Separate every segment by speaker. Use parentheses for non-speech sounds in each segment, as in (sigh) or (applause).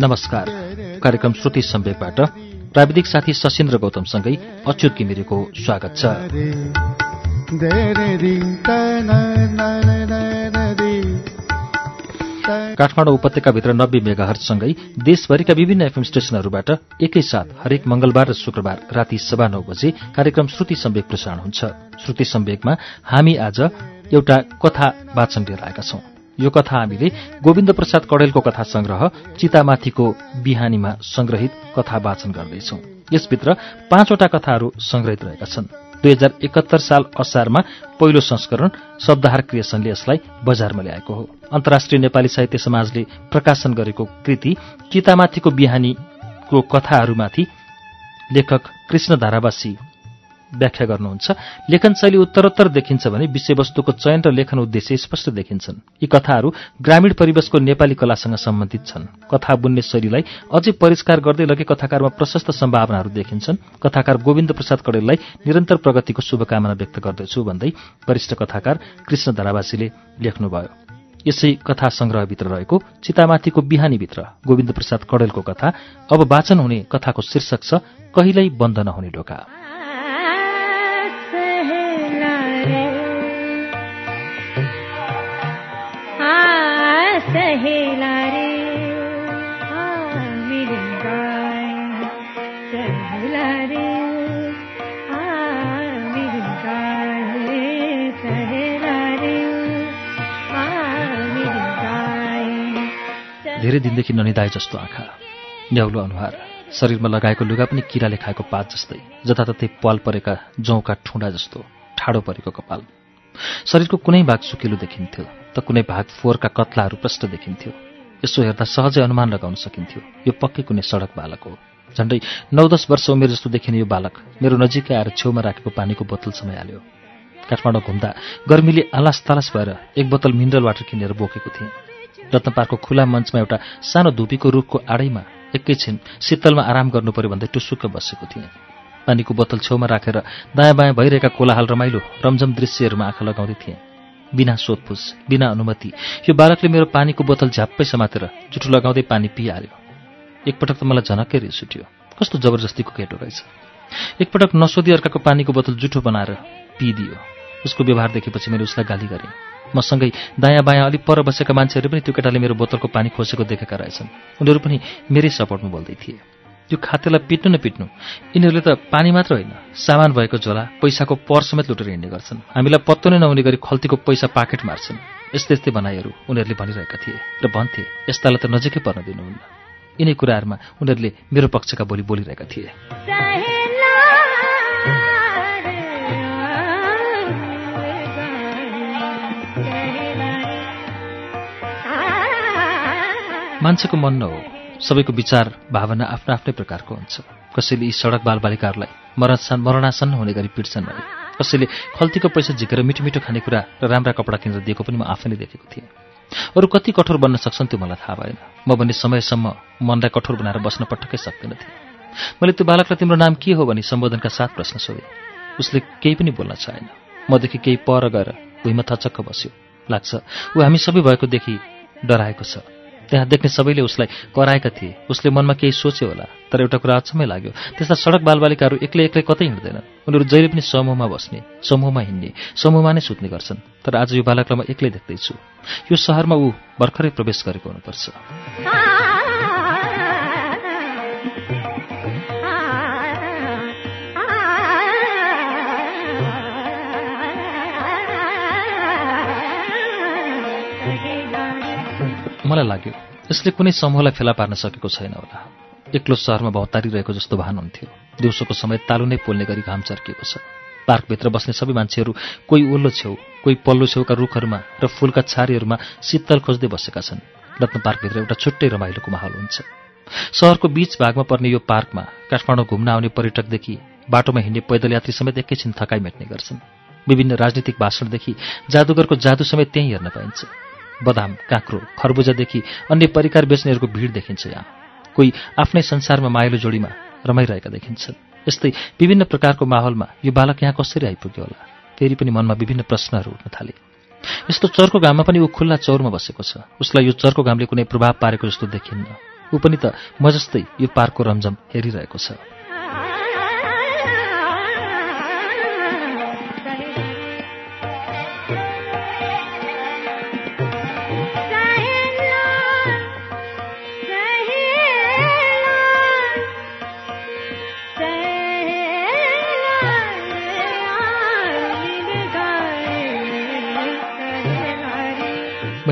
Speaker 1: नमस्कार कार्यक्रम श्रुति सम्वेकबाट प्राविधिक साथी सशिन्द्र गौतमसँगै अच्युत किमिरेको स्वागत छ काठमाडौँ उपत्यकाभित्र नब्बे मेगाहरसँगै देशभरिका विभिन्न एफएम स्टेशनहरूबाट एकैसाथ हरेक मंगलबार र शुक्रबार राति सभा नौ बजे कार्यक्रम श्रुति सम्वेक प्रसारण हुन्छ। श्रुति सम्वेकमा हामी आज एउटा कथा वाचन लिएर आएका छौं। यो कथा हामीले गोविन्द प्रसाद कडेलको कथा संग्रह चितामाथिको बिहानीमा संग्रहित कथा वाचन गर्दैछौ। यसभित्र पाँचवटा कथाहरू संग्रहित रहेका छन्। दुई हजार एकहत्तर साल असारमा पहिलो संस्करण शब्दहार क्रिएसनले यसलाई बजारमा ल्याएको हो। अन्तर्राष्ट्रिय नेपाली साहित्य समाजले प्रकाशन गरेको कृति चितामाथिको बिहानीको कथाहरूमाथि लेखक कृष्ण धारावासी व्याख्या गर्नुहुन्छ। लेखन शैली उत्तरोत्तर देखिन्छ भने विषयवस्तुको चयन र लेखन उद्देश्य स्पष्ट देखिन्छन्। यी कथाहरू ग्रामीण परिवेशको नेपाली कलासँग सम्बन्धित छन्। कथा बुन्ने शैलीलाई अझै परिष्कार गर्दै लगे कथाकारमा प्रशस्त सम्भावनाहरू देखिन्छन्। कथाकार गोविन्द प्रसाद कडेललाई निरन्तर प्रगतिको शुभकामना व्यक्त गर्दछु भन्दै वरिष्ठ कथाकार कृष्ण धरावासीले लेख्नुभयो। यसै कथा संग्रहभित्र रहेको चितामाथिको बिहानीभित्र गोविन्द प्रसाद कडेलको कथा अब वाचन हुने कथाको शीर्षक छ कहिल्यै बन्द नहुने ढोका। धेरै दिनदेखि ननिदाए जस्तो आँखा न्याउलो अनुहार शरीरमा लगाएको लुगा पनि किराले खाएको पात जस्तै जताततै पाल परेका जौका ठुँडा जस्तो ठाडो परेको कपाल। शरीरको कुनै भाग सुकिलो देखिन्थ्यो त कुनै भाग फोहोरका कत्लाहरू प्रष्ट देखिन्थ्यो। यसो हेर्दा सहजै अनुमान लगाउन सकिन्थ्यो यो पक्कै कुनै सडक बालक हो। झन्डै नौ दस वर्ष उमेर जस्तो देखिने यो बालक मेरो नजिकै आएर छेउमा राखेको पानीको बोतल समाइहाल्यो। काठमाडौँ घुम्दा गर्मीले आलास तालास भएर एक बोतल मिनरल वाटर किनेर बोकेको थिएँ। रत्नपारको खुला मञ्चमा एउटा सानो धुपीको रुखको आडैमा एकैछिन शीतलमा आराम गर्नु पर्यो भन्दै टुसुक्क बसेको थिएँ। पानीको बोतल छेउमा राखेर दायाँ बायाँ भइरहेका कोलाहाल रमाइलो रमझम दृश्यहरूमा आँखा लगाउँदै थिएँ। बिना सोधपुछ बिना अनुमति यो बालकले मेरो पानीको बोतल झ्याप्पै समातेर जुठो लगाउँदै पानी पिइहाल्यो एकपटक त मलाई झनक्कै रिस उठ्यो। कस्तो जबरजस्तीको केटो रहेछ। एकपटक नसोधी अर्काको पानीको बोतल जुठो बनाएर पिइदियो उसको व्यवहार देखेपछि मैले उसलाई गाली गरेँ। मसँगै दायाँ बायाँ अलिक पर बसेका मान्छेहरू पनि त्यो केटाले मेरो बोतलको पानी खोसेको देखेका रहेछन्। उनीहरू पनि मेरै सपोर्टमा बोल्दै थिए। त्यो खातेलाई पिट्नु न पिट्नु। यिनीहरूले त पानी मात्र होइन सामान भएको झोला पैसाको पर समेत लुटेर हिँड्ने गर्छन्। हामीलाई पत्तो नै नहुने गरी खल्तीको पैसा पाकेट मार्छन्। यस्तै यस्तै भनाइहरू उनीहरूले भनिरहेका थिए र भन्थे यस्तालाई त नजिकै पर्न दिनुहुन्न। यिनै कुराहरूमा उनीहरूले मेरो पक्षका बोली बोलिरहेका थिए। मान्छेको मन न हो सबैको विचार भावना आफ्नो आफ्नै प्रकारको हुन्छ। कसैले यी सडक बालबालिकाहरूलाई मरण मरणासन्न हुने गरी पिट्छन् भने कसैले खल्तीको पैसा झिकेर मिठो मिठो खानेकुरा र राम्रा कपडा किनेर दिएको पनि म आफैले देखेको थिएँ। अरू कति कठोर बन्न सक्छन् त्यो मलाई थाहा भएन। म भन्ने समयसम्म मनलाई कठोर बनाएर बस्न पटक्कै सक्दिनँ थिएँ। मैले त्यो बालकलाई तिम्रो नाम के हो भनी सम्बोधनका साथ प्रश्न सोधेँ। उसले केही पनि बोल्न चाहेन। मदेखि केही पर गएर भुइँमा थचक्क बस्यो। लाग्छ ऊ हामी सबै भएकोदेखि डराएको छ। त्यहाँ देख्ने सबैले उसलाई कराएका थिए। उसले मनमा केही सोच्यो होला तर एउटा कुरा अचम्मै लाग्यो। त्यस्ता सडक बालबालिकाहरू एक्लै एक्लै कतै हिँड्दैनन्। उनीहरू जहिले पनि समूहमा बस्ने समूहमा हिँड्ने समूहमा नै सुत्ने गर्छन्। तर आज यो बालकलाई म एक्लै देख्दैछु। यो सहरमा ऊ भर्खरै प्रवेश गरेको हुनुपर्छ। मलाई लाग्यो यसले कुनै समूहलाई फेला पार्न सकेको छैन होला। एक्लो सहरमा भौतारिरहेको जस्तो भान हुन्थ्यो। दिउँसोको समय तालु नै पोल्ने गरी घाम चर्किएको छ। पार्कभित्र बस्ने सबै मान्छेहरू कोही ओल्लो छेउ कोही पल्लो छेउका रुखहरूमा र फुलका छारीहरूमा शीतल खोज्दै बसेका छन्। रत्न पार्कभित्र एउटा छुट्टै रमाइलोको माहौल हुन्छ। सहरको बीच भागमा पर्ने यो पार्कमा काठमाडौँ घुम्न आउने पर्यटकदेखि बाटोमा हिँड्ने पैदल यात्री समेत एकैछिन थकाइ मेट्ने गर्छन्। विभिन्न राजनीतिक भाषणदेखि जादुगरको जादु समेत त्यहीँ हेर्न पाइन्छ। बदाम काँक्रो खरबुजादेखि अन्य परिकार बेच्नेहरूको भिड देखिन्छ यहाँ। कोही आफ्नै संसारमा माइलो जोडीमा रमाइरहेका देखिन्छन्। यस्तै विभिन्न प्रकारको माहौलमा यो बालक यहाँ कसरी आइपुग्यो होला? फेरि पनि मनमा विभिन्न प्रश्नहरू उठ्न थाले। यस्तो चर्को घाममा पनि ऊ खुल्ला चौरमा बसेको छ। उसलाई यो चर्को घामले कुनै प्रभाव पारेको जस्तो देखिन्न। ऊ पनि त म जस्तै यो पार्कको रमझम हेरिरहेको छ।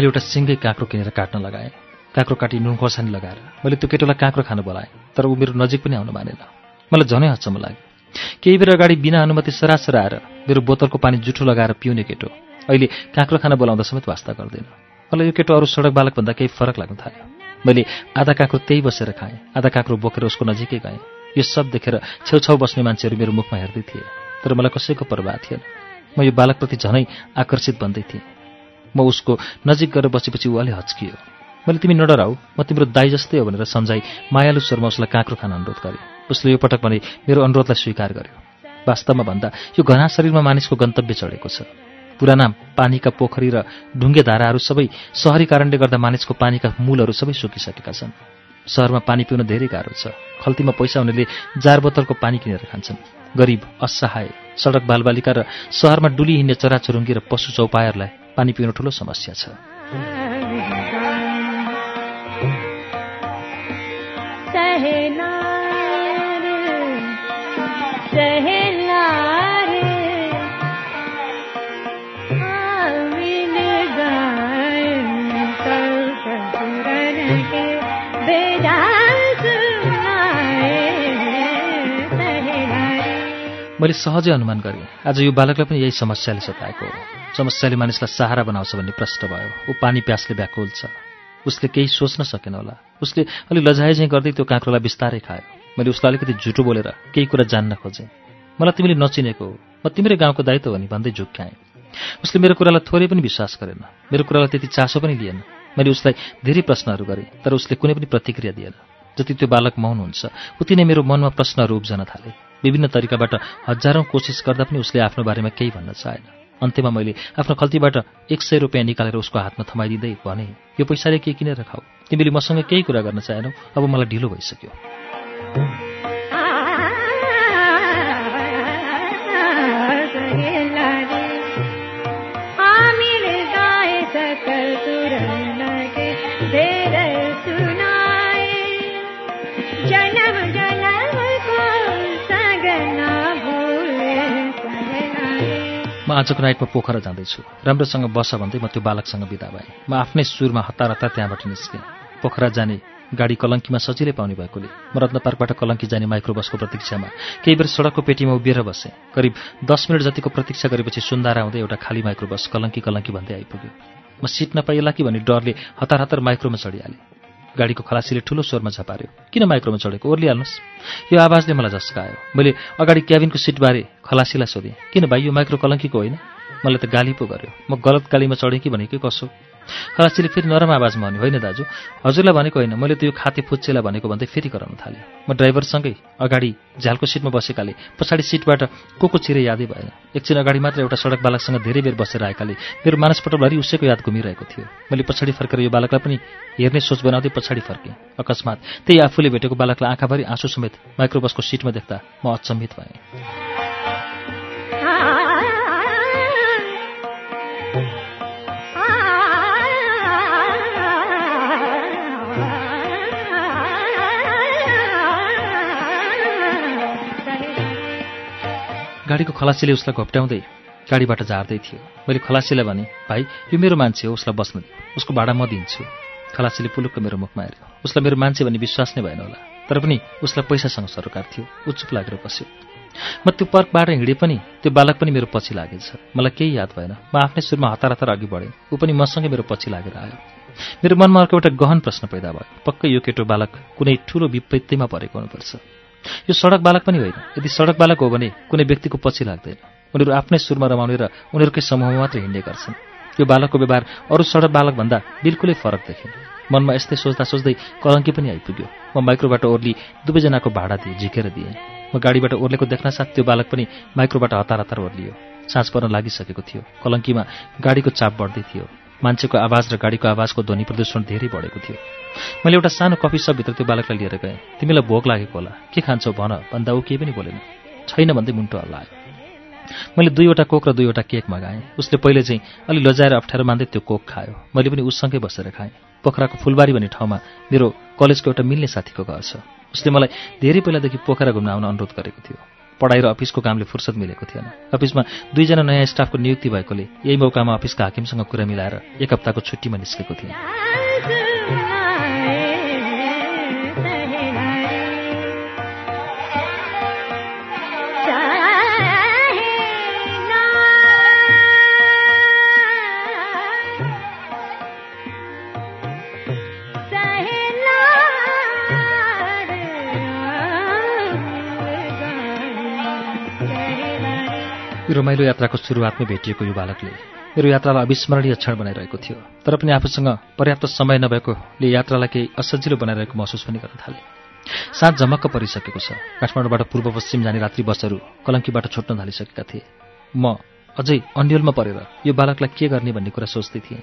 Speaker 1: मैले एउटा सिङ्गै काँक्रो किनेर काट्न लगाएँ। काँक्रो काटी नुन खोर्सानी लगाएर। मैले त्यो केटोलाई काँक्रो खान बोलाएँ तर ऊ मेरो नजिक पनि आउन मानेन। मलाई झनै हच्चम्म लाग्यो। केही बेर अगाडि बिना अनुमति सरासर आएर मेरो बोतलको पानी जुठो लगाएर पिउने केटो अहिले काँक्रो खान बोलाउँदा समेत वास्ता गर्दैन। मलाई यो केटो अरू सडक बालकभन्दा केही फरक लाग्न थाल्यो। मैले आधा काँक्रो त्यही बसेर खाएँ आधा काँक्रो बोकेर उसको नजिकै गएँ। यो सब देखेर छेउछाउ बस्ने मान्छेहरू मेरो मुखमा हेर्दै थिए तर मलाई कसैको प्रभाव थिएन। म यो बालकप्रति झनै आकर्षित बन्दै थिएँ। म उसको नजिक गएर बसेपछि ऊ अलि हच्कियो। मैले तिमी नडराउ म तिम्रो दाई जस्तै हो भनेर सम्झाइ मायालु स्वरमा उसलाई काँक्रो खान अनुरोध गरेँ उसले यो पटक भने मेरो अनुरोधलाई स्वीकार गर्यो। वास्तवमा भन्दा यो घना शरीरमा मानिसको गन्तव्य चढेको छ। पुराना पानीका पोखरी र ढुङ्गे धाराहरू सबै सहरी कारणले गर्दा मानिसको पानीका मूलहरू सबै सुकिसकेका छन्। सहरमा पानी पिउन धेरै गाह्रो छ। खल्तीमा पैसा हुनेले जार बोतलको पानी किनेर खान्छन्। गरिब असहाय सडक बालबालिका र सहरमा डुली हिँड्ने चराचुरुङ्गी र पशु चौपायहरूलाई पानी पिउनु ठुलो समस्या छ। मैले सहजै अनुमान गरेँ आज यो बालकलाई पनि यही समस्याले सताएको हो। समस्याले मानिसलाई सहारा बनाउँछ भन्ने प्रश्न भयो। ऊ पानी प्यासले व्याकुल छ उसले केही सोच्न सकेन होला। उसले अलि लजाए चाहिँ गर्दै त्यो काँक्रोलाई बिस्तारै खायो। मैले उसलाई अलिकति झुटो बोलेर केही कुरा जान्न खोजेँ। मलाई तिमीले नचिनेको हो। म तिम्रै गाउँको दायित्व हो नि भन्दै झुक्क्याएँ। उसले मेरो कुरालाई थोरै पनि विश्वास गरेन। मेरो कुरालाई त्यति चासो पनि लिएन मैले उसलाई धेरै प्रश्नहरू गरेँ तर उसले कुनै पनि प्रतिक्रिया दिएन। जति त्यो बालक मौन हुन्छ उति नै मेरो मनमा प्रश्नहरू उब्जन थाले। विभिन्न तरिकाबाट हजारौँ कोसिस गर्दा पनि उसले आफ्नो बारेमा केही भन्न चाहेन। अन्त्यमा मैले आफ्नो खल्तीबाट एक सय रुपियाँ निकालेर उसको हातमा थमाइदिँदै भने यो पैसाले के किनेर खाऊ? तिमीले मसँग केही कुरा गर्न चाहेनौ? अब मलाई ढिलो भइसक्यो। आजको नाइटमा पोखरा जाँदैछु। राम्रोसँग बस भन्दै म त्यो बालकसँग बिदा भएँ। म आफ्नै सुरमा हतार हतार त्यहाँबाट निस्केँ। पोखरा जाने गाडी कलङ्कीमा सजिलै पाउने भएकोले म रत्न पार्कबाट कलङ्की जाने माइक्रो बसको प्रतीक्षामा केही बेर सडकको पेटीमा उभिएर बसेँ। करिब दस मिनट जतिको प्रतीक्षा गरेपछि सुन्दारा आउँदै एउटा खाली माइक्रो बस कलङ्की कलङ्की भन्दै आइपुग्यो। म सिट नपाइएला कि भन्ने डरले हतार हतार माइक्रोमा चढिहालेँ। गाडीको खलासीले ठुलो स्वरमा झपार्यो। किन माइक्रोमा चढेको? ओर्लिहाल्नुहोस्। यो आवाजले मलाई झस्कायो। मैले अगाडि क्याबिनको सिटबारे खलासीलाई सोधेँ। किन भाइ यो माइक्रो कलङ्कीको होइन? मलाई त गाली पो गर्यो। म गलत गालीमा चढेँ कि भनेकै कसो? खलासीले फेरि नरम आवाजमा भन्यो होइन दाजु? हजुरलाई भनेको होइन। मैले त यो खाते फुच्चेलाई भनेको भन्दै फेरि कराउन थालेँ। म ड्राइभरसँगै अगाडि झ्यालको सिटमा बसेकाले पछाडि सिटबाट को को छिरे यादै भएन। एकछिन अगाडि मात्र एउटा सडक बालकसँग धेरै बेर बसेर आएकाले मेरो मानसपटलभरि उसैको याद घुमिरहेको थियो। मैले पछाडि फर्केर यो बालकलाई पनि हेर्ने सोच बनाउँदै पछाडि फर्केँ। अकस्मात त्यही आफूले भेटेको बालकलाई आँखाभरि आँसु समेत माइक्रोबसको सिटमा देख्दा म अचम्मित भएँ। गाडीको खलासीले उसलाई घोप्ट्याउँदै गाडीबाट झार्दै थियो। मैले खलासीलाई भने भाइ यो मेरो मान्छे हो उसलाई बस्न उसको भाडा म दिन्छु। खलासीले पुलुक्क मेरो मुखमा हेऱ्यो। उसलाई मेरो मान्छे भन्ने विश्वास नै भएन होला। तर पनि उसलाई पैसासँग सरोकार थियो। चुप लागेर बस्यो। म त्यो पर्कबाट हिँडे पनि त्यो बालक पनि मेरो पछि लागेछ। मलाई केही याद भएन। म आफ्नै सुरमा हतार हतार अघि बढेँ। ऊ पनि मसँगै मेरो पछि लागेर आयो। मेरो मनमा अर्को एउटा गहन प्रश्न पैदा भयो। पक्कै यो केटो बालक कुनै ठुलो विपत्तिमा परेको हुनुपर्छ। यो सडक बालक पनि होइन। यदि सडक बालक हो भने कुनै व्यक्तिको पछि लाग्दैन। उनीहरू आफ्नै सुरमा रमाउने र उनीहरूकै समूहमा मात्र हिँड्ने गर्छन्। यो बालकको व्यवहार अरू सडक बालकभन्दा बिल्कुलै फरक देखिन् मनमा यस्तै सोच्दा सोच्दै कलङ्की पनि आइपुग्यो। म माइक्रोबाट ओर्ली दुवैजनाको भाडा दिएँ झिकेर दिएँ। म गाडीबाट ओर्लेको देख्न साथ त्यो बालक पनि माइक्रोबाट हतार हतार ओर्लियो। साँझ पर्न लागिसकेको थियो। कलङ्कीमा गाडीको चाप बढ्दै थियो। मान्छेको आवाज र गाडीको आवाजको ध्वनि प्रदूषण धेरै बढेको थियो। मैले एउटा सानो कफी सपभित्र त्यो बालकलाई लिएर गएँ। तिमीलाई भोक लागेको होला। के खान्छौ भन। भन्दा ऊ केही पनि बोलेन। छैन भन्दै मुन्टो हल्लायो। मैले दुईवटा कोक र दुईवटा केक मगाएँ। उसले पहिले चाहिँ अलि लजाएर अप्ठ्यारो मान्दै त्यो कोक खायो। मैले पनि उससँगै बसेर खाएँ। पोखराको फुलबारी भन्ने ठाउँमा मेरो कलेजको एउटा मिल्ने साथीको घर छ। उसले मलाई धेरै पहिलादेखि पोखरा घुम्न आउन अनुरोध गरेको थियो। पढाइ र अफिसको कामले फुर्सद मिलेको थिएन। अफिसमा दुईजना नयाँ स्टाफको नियुक्ति भएकोले यही मौकामा अफिसका हाकिमसँग कुरा मिलाएर एक हप्ताको छुट्टीमा निस्केको थिएँ। रमाइलो यात्राको सुरुवातमै भेटिएको यो बालकले मेरो यात्रालाई अविस्मरणीय क्षण बनाइरहेको थियो। तर पनि आफूसँग पर्याप्त समय नभएकोले यात्रालाई केही असजिलो बनाइरहेको महसुस पनि गर्न थाले। साँझ झमक्क परिसकेको छ। काठमाडौँबाट पूर्व पश्चिम जाने रात्रि बसहरू कलङ्कीबाट छुट्न थालिसकेका थिए। म अझै अन्यलमा परेर यो बालकलाई के गर्ने भन्ने कुरा सोच्दै थिएँ।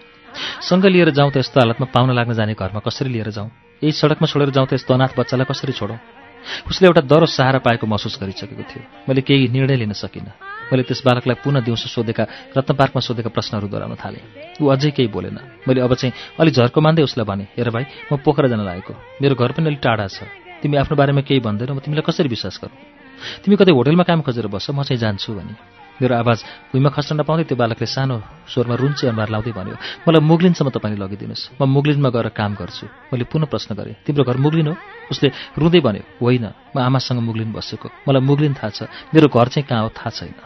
Speaker 1: सँग लिएर जाउँ त यस्तो हालतमा पाउन लाग्न जाने घरमा कसरी लिएर जाउँ? यही सडकमा छोडेर जाउँ त यस्तो अनाथ बच्चालाई कसरी छोडौँ? उसले एउटा दरो सहारा पाएको महसुस गरिसकेको थियो। मैले केही निर्णय लिन सकिनँ। मैले त्यस बालकलाई पुनः दिउँसो सोधेका रत्न पार्कमा सोधेका प्रश्नहरू दोहोऱ्याउन थालेँ। ऊ अझै केही बोलेन। मैले अब चाहिँ अलि झर्को मान्दै उसलाई भने हेर भाइ म पोखरा जान लागेको। मेरो घर पनि अलिक टाढा छ। तिमी आफ्नो बारेमा केही भन्दैनौ म तिमीलाई कसरी विश्वास गरौँ? तिमी कतै होटेलमा काम खोजेर बस्छ म चाहिँ जान्छु भने मेरो आवाज भुइँमा खस्न नपाउँदै त्यो बालकले सानो स्वरमा रुन्चे अनुहार लाउँदै भन्यो मलाई मुगलिनसम्म तपाईँले लगिदिनुहोस्। म मुगलिनमा गएर काम गर्छु। मैले पुनः प्रश्न गरेँ तिम्रो घर मुगलिन हो? उसले रुँदै भन्यो होइन म आमासँग मुगलिन बसेको। मलाई मुगलिन थाहा छ। मेरो घर चाहिँ कहाँ हो थाहा छैन।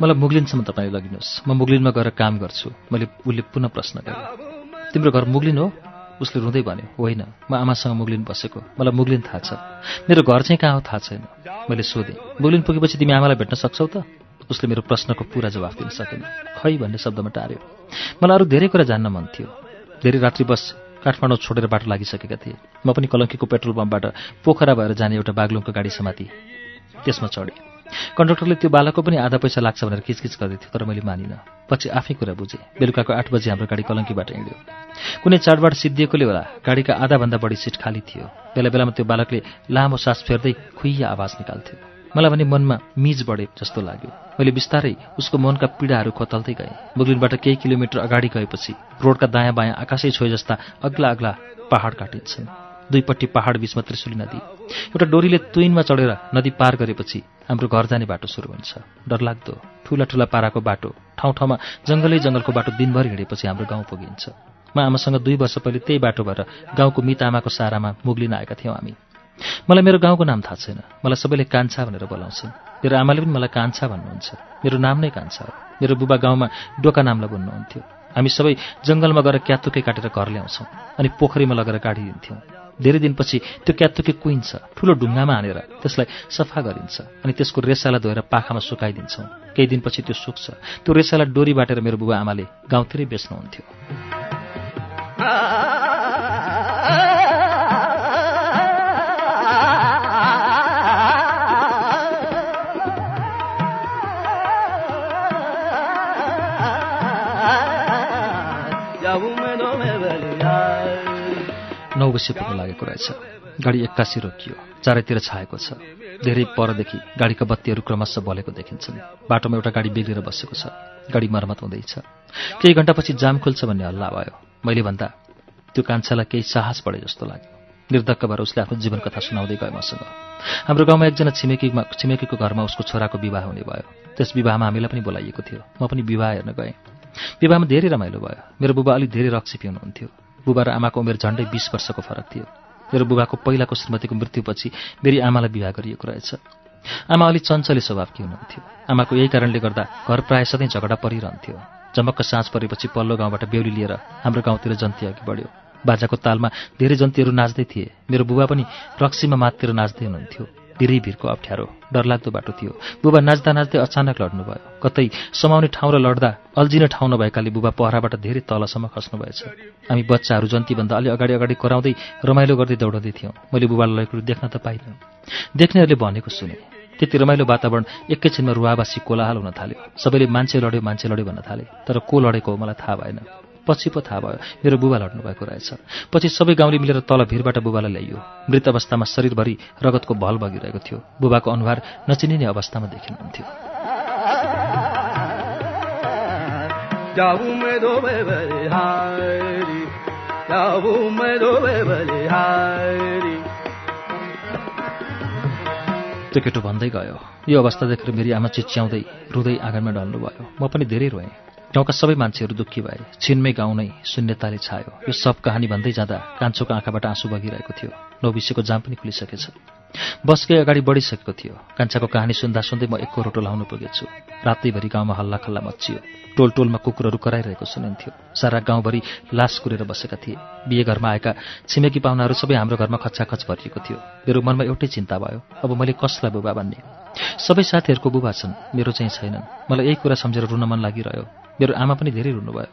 Speaker 1: मलाई मुगलिनसम्म तपाईँ लगिनुहोस् म मुगलिनमा गएर काम गर्छु। मैले उसले पुनः प्रश्न गरेँ तिम्रो घर मुगलिन हो? उसले रुँदै भन्यो होइन। म आमासँग मुगलिन बसेको। मलाई मुगलिन थाहा छ। मेरो घर चाहिँ कहाँ हो थाहा छैन। मैले सोधेँ मुगलिन पुगेपछि तिमी आमालाई भेट्न सक्छौ त? उसले मेरो प्रश्नको पुरा जवाफ दिन सकेन। खै भन्ने शब्दमा टार्यो। मलाई अरू धेरै कुरा जान्न मन थियो। धेरै रात्रि बस काठमाडौँ छोडेर बाटो लागिसकेका थिए। म पनि कलङ्कीको पेट्रोल पम्पबाट पोखरा भएर जाने एउटा बागलुङको गाडी समाति। त्यसमा चढेँ। कन्डक्टरले त्यो बालकको पनि आधा पैसा लाग्छ भनेर किचकिच गर्दै थियो तर मैले मानिनँ। पछि आफै कुरा बुझेँ। बेलुकाको आठ बजी हाम्रो गाडी कलङ्कीबाट हिँड्यो। कुनै चाडबाड सिद्धिएकोले होला गाडीका आधाभन्दा बढी सिट खाली थियो। बेला बेलामा त्यो बालकले लामो सास फेर्दै खुइया आवाज निकाल्थ्यो। मलाई भने मनमा मिज बढे जस्तो लाग्यो। मैले बिस्तारै उसको मनका पीडाहरू खोतल्दै गएँ। मुगलिनबाट केही किलोमिटर अगाडि गएपछि रोडका दायाँ बायाँ आकाशै छोए जस्ता अग्ला अग्ला पहाड काटिन्छन्। दुईपट्टि पहाड बिचमा त्रिशुली नदी। एउटा डोरीले तुइनमा चढेर नदी पार गरेपछि हाम्रो घर जाने बाटो सुरु हुन्छ। डरलाग्दो ठुला ठुला पाराको बाटो ठाउँ ठाउँमा जङ्गलै जङ्गलको बाटो दिनभर हिँडेपछि हाम्रो गाउँ पुगिन्छ। म आमासँग दुई वर्ष पहिले त्यही बाटो भएर गाउँको मित आमाको सारामा मुग्लिन आएका थियौँ हामी। मलाई मेरो गाउँको नाम थाहा छैन। मलाई सबैले कान्छा भनेर बोलाउँछन्। मेरो आमाले पनि मलाई कान्छा भन्नुहुन्छ। मेरो नाम नै कान्छा हो। मेरो बुबा गाउँमा डोका नामलाई भन्नुहुन्थ्यो हामी सबै जङ्गलमा गएर क्यातुकै काटेर घर ल्याउँछौँ अनि पोखरीमा लगेर गाडिदिन्थ्यौँ धेरै दिनपछि त्यो क्यातुके कुइन्छ ठुलो ढुङ्गामा हानेर त्यसलाई सफा गरिन्छ अनि त्यसको रेसालाई धोएर पाखामा सुकाइदिन्छौँ। केही दिनपछि त्यो सुक्छ। त्यो रेसालाई डोरी बाटेर मेरो बुबा आमाले गाउँतिरै बेच्नुहुन्थ्यो। (laughs) बसी पुग्न लागेको रहेछ गाडी एक्कासी रोकियो। चारैतिर छाएको छ। धेरै परदेखि गाडीका बत्तीहरू क्रमशः बलेको देखिन्छन्। बाटोमा एउटा गाडी बिग्रेर बसेको छ। गाडी मर्मत हुँदैछ। केही घन्टापछि जाम खुल्छ भन्ने हल्ला भयो। मैले भन्दा त्यो कान्छालाई केही साहस बढे जस्तो लाग्यो। निर्धक्क भएर उसले आफ्नो जीवन कथा सुनाउँदै गयो मसँग। हाम्रो गाउँमा एकजना छिमेकीमा छिमेकीको घरमा उसको छोराको विवाह हुने भयो। त्यस विवाहमा हामीलाई पनि बोलाइएको थियो। म पनि विवाह हेर्न गएँ। विवाहमा धेरै रमाइलो भयो। मेरो बुबा अलिक धेरै रक्सी पिउनुहुन्थ्यो। बुबा र आमाको उमेर झन्डै बिस वर्षको फरक थियो। मेरो बुबाको पहिलाको श्रीमतीको मृत्युपछि मेरी आमालाई विवाह गरिएको रहेछ। आमा अलि चञ्चले स्वभावकी हुनुहुन्थ्यो। आमाको यही कारणले गर्दा घर प्रायः सधैँ झगडा परिरहन्थ्यो। झमक्क साँझ परेपछि पल्लो गाउँबाट बेहुली लिएर हाम्रो गाउँतिर जन्ती अघि बढ्यो। बाजाको तालमा धेरै जन्तीहरू नाच्दै थिए। मेरो बुबा पनि रक्सीमा माततिर नाच्दै हुनुहुन्थ्यो। भिरको अप्ठ्यारो डरलाग्दो बाटो थियो। बुबा नाच्दा नाच्दै अचानक लड्नुभयो। कतै समाउने ठाउँ र लड्दा अल्झिने ठाउँ नभएकाले बुबा पहराबाट धेरै तलसम्म खस्नुभएछ। हामी बच्चाहरू जन्तीभन्दा अलि अगाडि अगाडि कराउँदै रमाइलो गर्दै दौडाउँदै थियौँ। मैले बुबालाई कुरो देख्न त पाइनँ। देख्नेहरूले भनेको सुने त्यति रमाइलो वातावरण एकैछिनमा रुवावासी कोलाहाल हुन थाल्यो। सबैले मान्छे लड्यो मान्छे लड्यो भन्न थाले। तर को लडेको हो मलाई थाहा भएन। पछि पो थाहा भयो मेरो बुबा लड्नु भएको रहेछ। पछि सबै गाउँले मिलेर तल भिरबाट बुबालाई ल्याइयो। मृत अवस्थामा शरीरभरि रगतको भल बगिरहेको थियो। बुबाको अनुहार नचिनिने अवस्थामा देखिनुहुन्थ्यो। त्यो केटो भन्दै गयो। यो अवस्था देखेर मेरी आमा चिच्याउँदै रुँदै आँगनमा ढल्नुभयो म पनि धेरै रोएँ। गाउँका सबै मान्छेहरू दुःखी भए। छिनमै गाउँ नै शून्यताले छायो। यो सब कहानी भन्दै जाँदा कान्छोको आँखाबाट आँसु बगिरहेको थियो। नौबिसेको जाम पनि खुलिसकेछ। बसकै अगाडि बढिसकेको थियो। कान्छाको कहानी सुन्दा सुन्दै म एकको रोटो लाउनु पुगेछु। रातैभरि गाउँमा हल्ला खल्ला मचियो टोल टोलमा कुकुरहरू कराइरहेको सुनिन्थ्यो। सारा गाउँभरि लास कुरेर बसेका थिए। बिहे घरमा आएका छिमेकी पाहुनाहरू सबै हाम्रो घरमा खच्चाखच भरिएको थियो। मेरो मनमा एउटै चिन्ता भयो। अब मैले कसलाई बुबा भन्ने? सबै साथीहरूको बुबा छन्। मेरो चाहिँ छैनन्। मलाई यही कुरा सम्झेर रुन मन लागिरह्यो। मेरो आमा पनि धेरै रुनुभयो।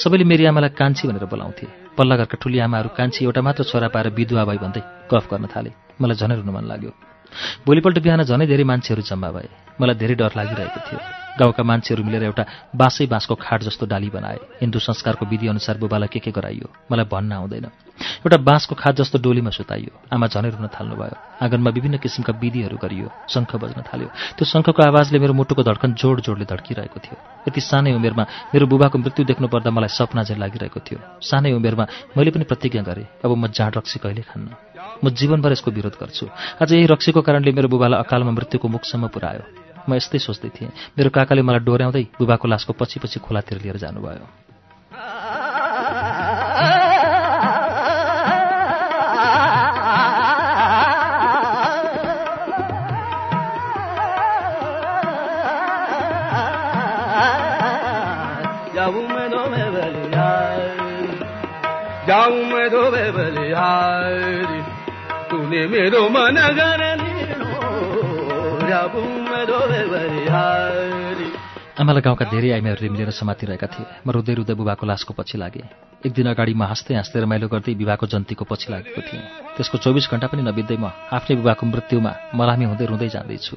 Speaker 1: सबैले मेरी आमालाई कान्छी भनेर बोलाउँथे। पल्ला घरका ठुली आमाहरू कान्छी एउटा मात्र छोरा पाएर विधुवा भई भन्दै गफ गर्न थाले। मलाई झनै रुनु मन लाग्यो। भोलिपल्ट बिहान झनै धेरै मान्छेहरू जम्मा भए। मलाई धेरै डर लागिरहेको थियो। गाउँका मान्छेहरू मिलेर एउटा बाँसै बाँसको खाट जस्तो डाली बनाए। हिन्दू संस्कारको विधि अनुसार बुबालाई के के गराइयो मलाई भन्न आउँदैन। एउटा बाँसको खाट जस्तो डोलीमा सुताइयो। आमा झनै रुन थाल्नुभयो। आँगनमा विभिन्न किसिमका विधिहरू गरियो। शङ्ख बज्न थाल्यो। त्यो शङ्खको आवाजले मेरो मुटुको धड्कन जोड जोडले धड्किरहेको थियो। यति सानै उमेरमा मेरो बुबाको मृत्यु देख्नु पर्दा मलाई सपना चाहिँ लागिरहेको थियो। सानै उमेरमा मैले पनि प्रतिज्ञा गरेँ अब म जाँड रक्सी कहिले खान्न? म जीवनभर यसको विरोध गर्छु। आज यही रक्सीको कारणले मेरो बुबालाई अकालमा मृत्युको मुखसम्म पुऱ्यायो म यस्तै सोच्दै थिएँ। मेरो काकाले मलाई डोर्याउँदै बुबाको लासको पछि पछि खोलातिर लिएर जानुभयो। मेरो मन आमालाई गाउँका धेरै आइमाहरूले मिलेर समातिरहेका थिए। म रुँदै रुँदै बुबाको लासको पछि लागेँ। एक दिन अगाडि म हाँस्दै हाँस्दै रमाइलो गर्दै विवाहको जन्तीको पछि लागेको थिएँ। त्यसको चौबिस घन्टा पनि नबित्दै म आफ्नै बुबाको मृत्युमा मलामी हुँदै रुँदै जाँदैछु।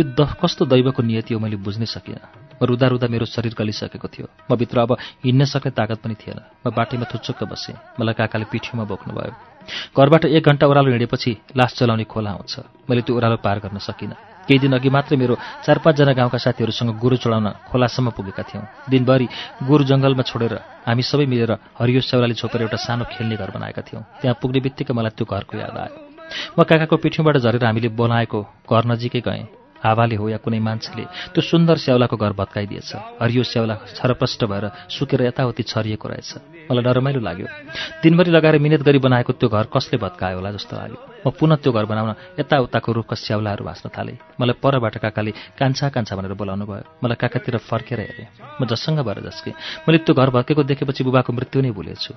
Speaker 1: यो कस्तो दैवको नियति हो मैले बुझ्नै सकिनँ। रुँदा रुँदा मेरो शरीर गलिसकेको थियो। म भित्र अब हिँड्न सक्ने तागत पनि थिएन। म बाटैमा थुच्चुक्क बसेँ। मलाई काकाले पिठ्यौमा बोक्नुभयो। घरबाट एक घन्टा ओह्रालो हिँडेपछि लास चलाउने खोला आउँछ। मैले त्यो ओह्रालो पार गर्न सकिनँ। केही दिन अघि मात्रै मेरो चार पाँचजना गाउँका साथीहरूसँग गोरु चढाउन खोलासम्म पुगेका थियौँ। दिनभरि गोरु जङ्गलमा छोडेर हामी सबै मिलेर हरियो सेउराले छोपेर एउटा सानो खेल्ने घर बनाएका थियौँ। त्यहाँ पुग्ने बित्तिकै मलाई त्यो घरको याद आयो। म काकाको पिठ्यौँबाट झरेर हामीले बोलाएको घर नजिकै गएँ। हावाले हो या कुनै मान्छेले त्यो सुन्दर स्याउलाको घर भत्काइदिएछ। हरियो स्याउला छरप्रष्ट भएर सुकेर यताउति छरिएको रहेछ। मलाई नरमाइलो लाग्यो। दिनभरि लगाएर मिहिनेत गरी बनाएको त्यो घर कसले भत्कायो होला जस्तो लाग्यो। म पुनः त्यो घर बनाउन यताउताको रुखका स्याउलाहरू भाँच्न थालेँ। मलाई परबाट काकाले कान्छा कान्छा भनेर बोलाउनु भयो मलाई काकातिर फर्केर हेरेँ। म जससँग भएर जस्केँ। मैले त्यो घर भत्केको देखेपछि बुबाको मृत्यु नै भुलेछु।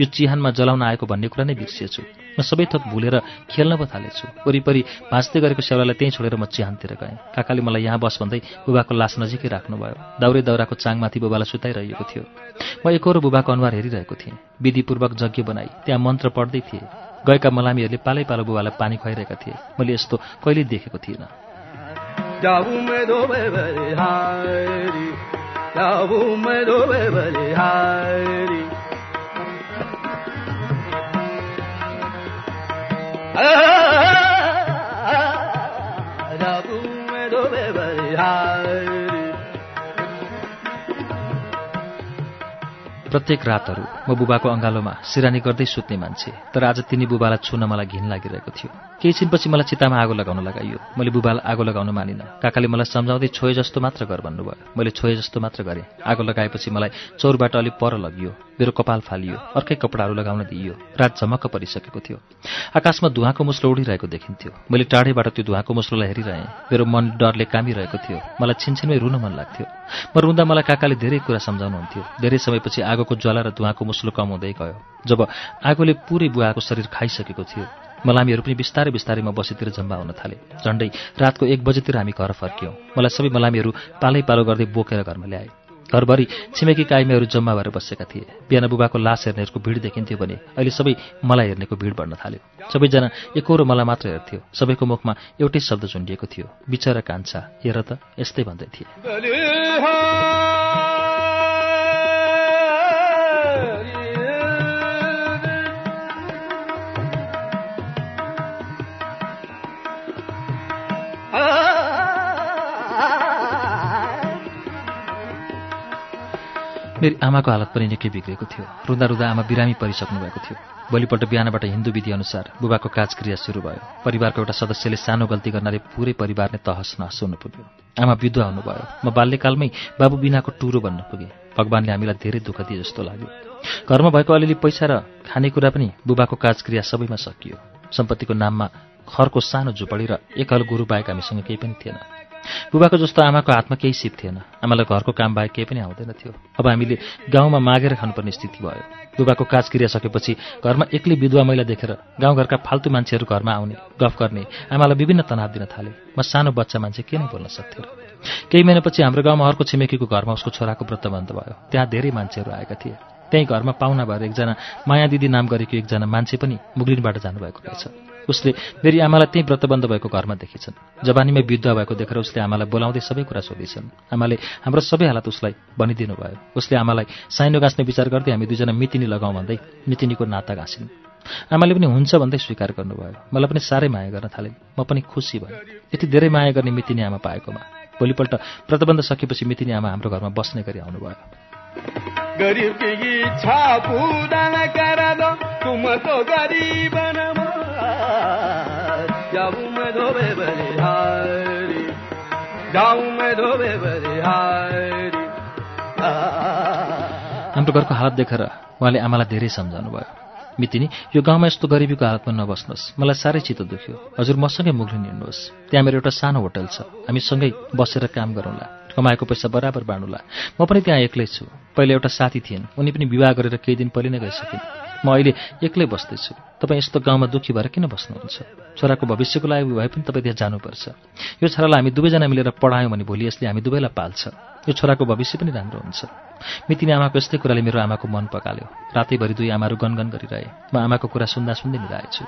Speaker 1: यो चिहानमा जलाउन आएको भन्ने कुरा नै बिर्सिएछु। म सबै थोक भुलेर खेल्न पो थालेछु। वरिपरि भाँच्दै गरेको सेवालाई त्यहीँ छोडेर म चिहानतिर गएँ। काकाले मलाई यहाँ बस भन्दै बुबाको लास नजिकै राख्नुभयो। दाउरे दाउराको चाङमाथि बुबालाई सुताइरहेको थियो। म एकरो बुबाको अनुहार हेरिरहेको थिएँ। विधिपूर्वक यज्ञ बनाई। त्यहाँ मन्त्र पढ्दै थिए। गएका मलामीहरूले पालै पालो बुबालाई पानी खुवाइरहेका थिए। मैले यस्तो कहिल्यै देखेको थिइनँ। (laughs) अोबे वैार प्रत्येक रातहरू म बुबाको अँगालोमा सिरानी गर्दै सुत्ने मान्छे तर आज तिनी बुबालाई छुन मलाई घिन लागिरहेको थियो। केही छिनपछि मलाई चितामा आगो लगाउन लगाइयो। मैले बुबालाई आगो लगाउन मानिनँ। काकाले मलाई सम्झाउँदै छोए जस्तो मात्र गर भन्नुभयो। मैले छोए जस्तो मात्र गरेँ। आगो लगाएपछि मलाई चौरबाट अलिक पर लगियो। मेरो कपाल फालियो। अर्कै कपडाहरू लगाउन दिइयो। रात झमक्क परिसकेको थियो। आकाशमा धुवाको मुस्लो उडिरहेको देखिन्थ्यो। मैले टाढेबाट त्यो धुवाको मुस्लोलाई हेरिरहेँ। मेरो मन डरले कामिरहेको थियो। मलाई छिनछिनमै रुन मन लाग्थ्यो। म रुँदा मलाई काकाले धेरै कुरा सम्झाउनुहुन्थ्यो। धेरै समयपछि आगोको ज्वाला र धुवाको मुस्लो कम हुँदै गयो। जब आगोले पुरै बुवाको शरीर खाइसकेको थियो मलामीहरू पनि बिस्तारै बिस्तारै म बसीतिर जम्मा हुन थाले। झन्डै रातको एक बजेतिर हामी घर फर्क्यौँ। मलाई सबै मलामीहरू पालै पालो गर्दै बोकेर घरमा ल्याए। घरभरि छिमेकी काइमीहरू जम्मा भएर बसेका थिए। बिहान बुबाको लास हेर्नेहरूको भिड देखिन्थ्यो भने अहिले सबै मलाई हेर्नेको भिड बढ्न थाल्यो। सबैजना एकरो मलाई मात्र हेर्थ्यो। सबैको मुखमा एउटै शब्द झुन्डिएको थियो। बिचरा कान्छा हेर त यस्तै भन्दै थिए। मेरी आमाको हालत पनि निकै बिग्रेको थियो। रुँदा रुँदा आमा बिरामी परिसक्नु भएको थियो। भोलिपल्ट बिहानबाट हिन्दू विधिअनुसार बुबाको काजक्रिया सुरु भयो। परिवारको एउटा सदस्यले सानो गल्ती गर्नाले पुरै परिवार नै तहस नहस हुनु पुग्यो। आमा विधवा हुनुभयो। म बाल्यकालमै बाबु बिनाको टुरो बन्न पुगेँ। भगवान्ले हामीलाई धेरै दुःख दिए जस्तो लाग्यो। घरमा भएको अलिअलि पैसा र खानेकुरा पनि बुबाको काजक्रिया सबैमा सकियो। सम्पत्तिको नाममा खरको सानो झुपडी र एकल गुरु बाहेक हामीसँग केही पनि थिएन। बुबाको जस्तो आमाको हातमा केही सिप थिएन। आमालाई घरको काम बाहेक केही पनि आउँदैन थियो। अब हामीले गाउँमा मागेर खानुपर्ने स्थिति भयो। बुबाको काज सकेपछि घरमा एक्लै विधवा महिला देखेर गाउँघरका फाल्तु मान्छेहरू घरमा आउने गफ गर्ने आमालाई विभिन्न तनाव दिन थाले। म सानो बच्चा मान्छे के नै बोल्न सक्थेँ केही महिनापछि हाम्रो गाउँमा अर्को छिमेकीको घरमा उसको छोराको व्रतबन्ध भयो। त्यहाँ धेरै मान्छेहरू आएका थिए। त्यहीँ घरमा पाहुना भएर एकजना माया दिदी नाम गरेको एकजना मान्छे पनि मुगलिनबाट जानुभएको रहेछ। उसले मेरी आमालाई त्यही व्रतबन्ध भएको घरमा देखेछन्। जवानीमै विधवा भएको देखेर उसले आमालाई बोलाउँदै सबै कुरा सोधेछन्। आमाले हाम्रो सबै हालत उसलाई भनिदिनु भयो उसले आमालाई साइनो गाँच्ने विचार गर्दै हामी दुईजना मितिनी लगाउँ भन्दै मितिनीको नाता गाँसिन् आमाले पनि हुन्छ भन्दै स्वीकार गर्नुभयो। मलाई पनि साह्रै माया गर्न थालेँ। म पनि खुसी भएँ। यति धेरै माया गर्ने मितिनी आमा पाएकोमा। भोलिपल्ट व्रतबन्ध सकेपछि मितिनी आमा हाम्रो घरमा बस्ने गरी आउनुभयो। हाम्रो घरको हालत देखेर उहाँले आमालाई धेरै सम्झाउनु भयो मितिनी यो गाउँमा यस्तो गरिबीको हालतमा नबस्नुहोस्। मलाई साह्रै चित्त दुख्यो। हजुर मसँगै मुग्लिन हिँड्नुहोस्। त्यहाँ मेरो एउटा सानो होटल छ। हामी सँगै बसेर काम गरौँला। कमाएको पैसा बराबर बाँडुला म पनि त्यहाँ एक्लै छु। पहिले एउटा साथी थिएन उनी पनि विवाह गरेर केही दिन पहिले नै गइसकिन्। म अहिले एक्लै बस्दैछु। तपाईँ यस्तो गाउँमा दुःखी भएर किन बस्नुहुन्छ? छोराको भविष्यको लागि भए पनि तपाईँ त्यहाँ जानुपर्छ। यो छोरालाई हामी दुवैजना मिलेर पढायौँ भने भोलि यसले हामी दुवैलाई पाल्छ। यो छोराको भविष्य पनि राम्रो हुन्छ। मितिनी आमाको यस्तै कुराले मेरो आमाको मन पकाल्यो। रातैभरि दुई आमाहरू गनगन गरिरहे। म आमाको कुरा सुन्दा सुन्दै निधाएछु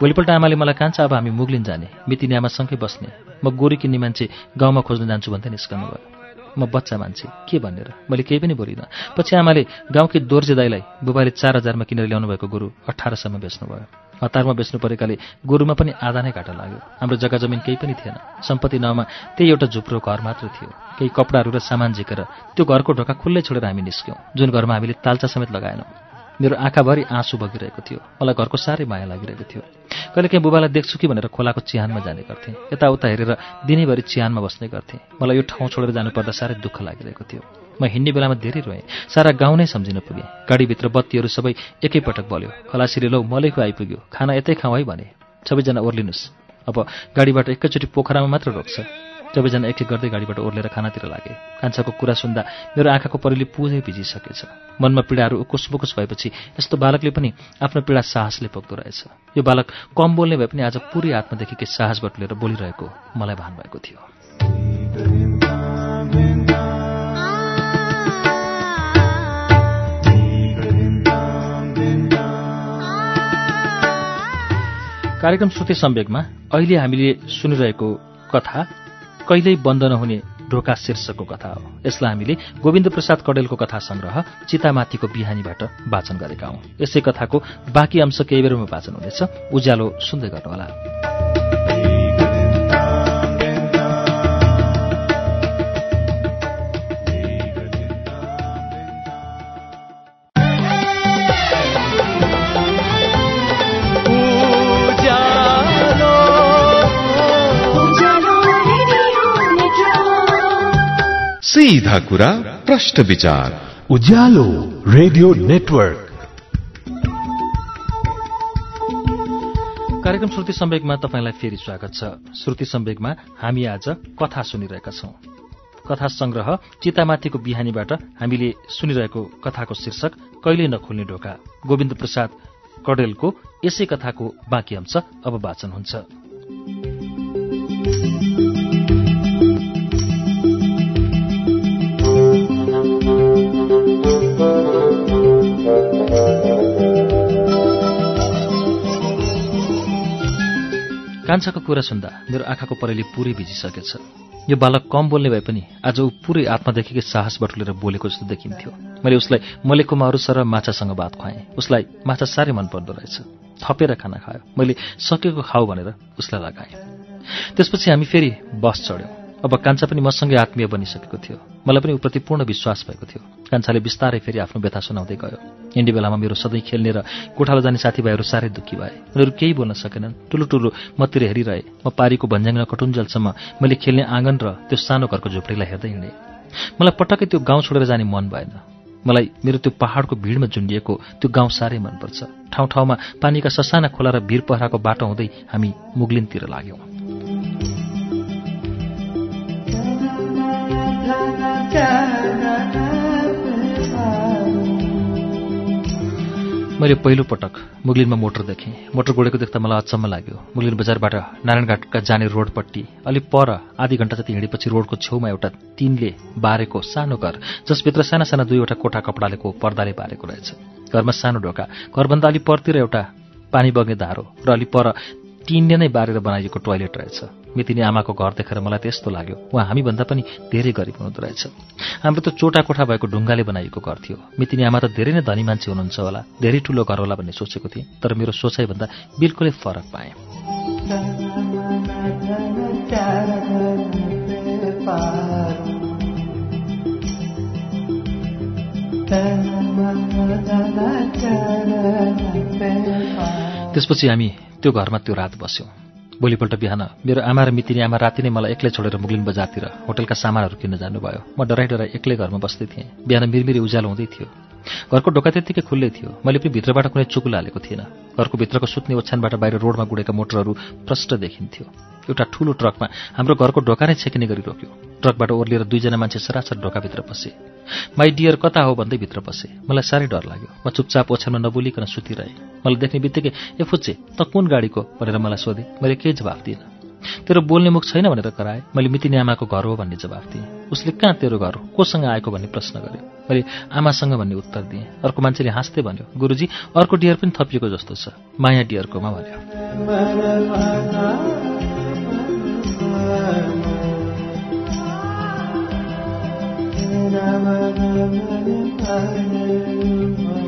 Speaker 1: भोलिपल्ट आमाले मलाई कान्छ अब हामी मुग्लिन जाने। मितिनी आमासँगै बस्ने। म गोरी किन्ने मान्छे गाउँमा खोज्न जान्छु भन्दै निस्कनु भयो म बच्चा मान्छे के भनेर? मैले केही पनि बोलिनँ। पछि आमाले गाउँकी दोर्जे दाईलाई बुबाले चार हजारमा किनेर ल्याउनु भएको गोरु अठारसम्म बेच्नुभयो। हतारमा बेच्नु परेकाले गोरुमा पनि आधा नै घाटा लाग्यो। हाम्रो जग्गा जमिन केही पनि थिएन। सम्पत्ति नाउँमा त्यही एउटा झुप्रो घर मात्र थियो। केही कपडाहरू र सामान झिकेर त्यो घरको ढोका खुल्लै छोडेर हामी निस्क्यौँ जुन घरमा हामीले तालचा समेत लगाएनौँ। मेरो आँखाभरि आँसु बगिरहेको थियो। मलाई घरको साह्रै माया लागिरहेको थियो। कहिले काहीँ बुबालाई देख्छु कि भनेर खोलाको चिहानमा जाने गर्थेँ। यताउता हेरेर दिनैभरि चिहानमा बस्ने गर्थेँ। मलाई यो ठाउँ छोडेर जानुपर्दा साह्रै दुःख लागिरहेको थियो। म हिँड्ने बेलामा धेरै रोएँ। सारा गाउँ नै सम्झिन पुगेँ। गाडीभित्र बत्तीहरू सबै एकैपटक बल्यो। खलासीले लौ मलैको आइपुग्यो। खाना यतै खाउँ है भने। सबैजना ओर्लिनुहोस्। अब गाडीबाट एकैचोटि पोखरामा मात्र रोक्छ। सबैजना एक एक गर्दै गाडीबाट ओर्लेर खानातिर लागे। कान्छाको कुरा सुन्दा मेरो आँखाको परिले पुजै भिजिसकेछ। मनमा पीडाहरू उकुस बुकुस भएपछि यस्तो बालकले पनि आफ्नो पीडा साहसले पोख्दो रहेछ। यो बालक कम बोल्ने भए पनि आज पुरै आत्मादेखि के साहस बटुलेर बोलिरहेको मलाई भान भएको थियो। कार्यक्रम श्रुति सम्वेकमा अहिले हामीले सुनिरहेको कथा कहिल्यै बन्द नहुने ढोका शीर्षकको कथा हो। यसलाई हामीले गोविन्द प्रसाद कडेलको कथा संग्रह चितामाथिको बिहानीबाट वाचन गरेका हौं। यसै कथाको बाँकी अंश केही बेरमा वाचन हुनेछ। उज्यालो सुन्दै गर्नुहोला।
Speaker 2: सीधा कुरा प्रश्न विचार।
Speaker 3: Ujyaalo radio network.
Speaker 1: कार्यक्रम श्रुति सम्वेकमा तपाईँलाई फेरि स्वागत छ। श्रुति सम्वेकमा हामी आज कथा सुनिरहेका छौं। कथा संग्रह चितामाथिको बिहानीबाट हामीले सुनिरहेको कथाको शीर्षक कहिल्यै नखुल्ने ढोका। गोविन्द प्रसाद कडेलको यसै कथाको बाँकी अंश अब वाचन हुन्छ। कान्छाको कुरा सुन्दा मेरो आँखाको परेली पुरै भिजिसकेछ। यो बालक कम बोल्ने भए पनि आज ऊ पुरै आत्मादेखिकै साहस बटुलेर बोलेको जस्तो देखिन्थ्यो। मैले उसलाई मलेकुमा अरू सर माछासँग भात खुवाएँ। उसलाई माछा साह्रै मन पर्दो रहेछ। थपेर खाना खायो। मैले सकेको खाऊ भनेर उसलाई लगाएँ। त्यसपछि हामी फेरि बस चढ्यौँ। अब कान्छा पनि मसँगै आत्मीय बनिसकेको थियो। मलाई पनि उप्रति पूर्ण विश्वास भएको थियो। कान्छाले बिस्तारै फेरि आफ्नो व्यथा सुनाउँदै गयो। हिँड्ने बेलामा मेरो सधैँ खेल्ने र कोठालो जाने साथीभाइहरू साह्रै दुःखी भए। उनीहरू केही बोल्न सकेनन्। ठुलो मतिर हेरिरहे। म पारीको भन्ज्याङ कटुन्जेलसम्म मैले खेल्ने आँगन र त्यो सानो घरको झुप्रीलाई हेर्दै हिँडेँ। मलाई पटक्कै त्यो गाउँ छोडेर जाने मन भएन। मलाई मेरो त्यो पहाडको भिडमा झुन्डिएको त्यो गाउँ साह्रै मनपर्छ। ठाउँ ठाउँमा पानीका ससाना खोला र भिर पहराको बाटो हुँदै हामी मुगलिनतिर लाग्यौँ। मैले पहिलो पटक मुगलिनमा मोटर देखेँ। मोटर गोडेको देख्दा मलाई अचम्म लाग्यो। मुगलिन बजारबाट नारायणघाटका जाने रोडपट्टि अलि पर आधी घन्टा जति हिँडेपछि रोडको छेउमा एउटा तिनले बारेको सानो घर जसभित्र साना साना दुईवटा कोठा कपडालेको पर्दाले बारेको रहेछ। घरमा सानो ढोका घरभन्दा अलि परतिर एउटा पानी बग्ने धारो र अलि पर टिनले नै बारेर बनाइएको टोयलेट रहेछ। मितिनी आमाको घर देखेर मलाई त्यस्तो लाग्यो। उहाँ हामीभन्दा पनि धेरै गरिब हुनुहुँदो रहेछ। हाम्रो त चोटा कोठा भएको ढुङ्गाले बनाइएको घर थियो। मितिनी आमा त धेरै नै धनी मान्छे हुनुहुन्छ होला। धेरै ठुलो घर होला भन्ने सोचेको थिएँ तर मेरो सोचाइभन्दा बिल्कुलै फरक पाएँ। त्यसपछि हामी त्यो घरमा त्यो रात बस्यौँ। भोलिपल्ट बिहान मेरो आमा र मितिनी आमा राति नै मलाई एक्लै छोडेर मुगलिन बजारतिर होटलका सामानहरू किन्न जानुभयो। म डराइ डराई एक्लै घरमा बस्दै थिएँ। बिहान मिरमिरी उज्यालो हुँदै थियो। घरको ढोका त्यत्तिकै खुल्लै थियो। मैले पनि भित्रबाट कुनै चुकुल हालेको थिएन घरको भित्रको सुत्ने ओछ्यानबाट बाहिर रोडमा गुडेका मोटरहरू प्रष्ट देखिन्थ्यो। एउटा ठूलो ट्रकमा हाम्रो घरको ढोका नै छेकिने गरी रोक्यो ट्रकबाट ओर्लिएर दुईजना मान्छे सरासर ढोकाभित्र पसे। माई डियर कता हो? भन्दै भित्र पसे। मलाई साह्रै डर लाग्यो। म चुपचाप ओछ्यानमा नबोलिकन सुतिरहेँ। मलाई देख्ने बित्तिकै ए फुच्चे त कुन गाडीको? भनेर मलाई सोधे। मैले केही जवाफ दिइनँ। तेरो बोल्ने मुख छैन भनेर कराए। मैले मितिनी आमाको घर हो भन्ने जवाफ दिएँ। उसले कहाँ तेरो घर हो? कोसँग आएको भन्ने प्रश्न गर्यो। मैले आमासँग भन्ने उत्तर दिएँ। अर्को मान्छेले हाँस्दै भन्यो गुरुजी अर्को डियर पनि थपिएको जस्तो छ। माया डियरकोमा भन्यो। (laughs) (laughs)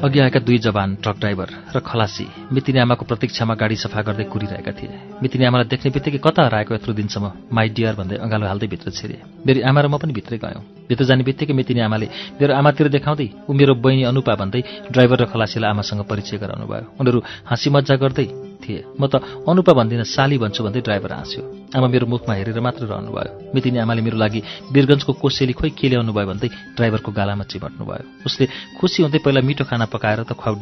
Speaker 1: अघि आएका दुई जवान ट्रक ड्राइभर र खलासी मितिनी आमाको प्रतीक्षामा गाडी सफा गर्दै कुरिरहेका थिए। मितिनी आमालाई देख्ने बित्तिकै कता हराएको यत्रो दिनसम्म माई डियर भन्दै अँगालो हाल्दै भित्र छिरे। मेरो आमा र म पनि भित्रै गयौँ। भित्र जाने बित्तिकै मितिनी आमाले मेरो आमातिर देखाउँदै ऊ मेरो बहिनी अनुपा भन्दै ड्राइभर र खलासीलाई आमासँग परिचय गराउनु भयो उनीहरू हाँसी मजा गर्दै थिए। म त अनुपा भन्दिनँ साली भन्छु भन्दै ड्राइभर हाँस्यो। आमा मेरो मुखमा हेरेर मात्र रहनुभयो। मितिनी आमाले मेरो लागि वीरगन्जको कोसेली खोइ के ल्याउनु भयो भन्दै ड्राइभरको गालामा चिमट्नु भयो उसले खुसी हुँदै पहिला मिठो खाना पकाएर त खुवाउ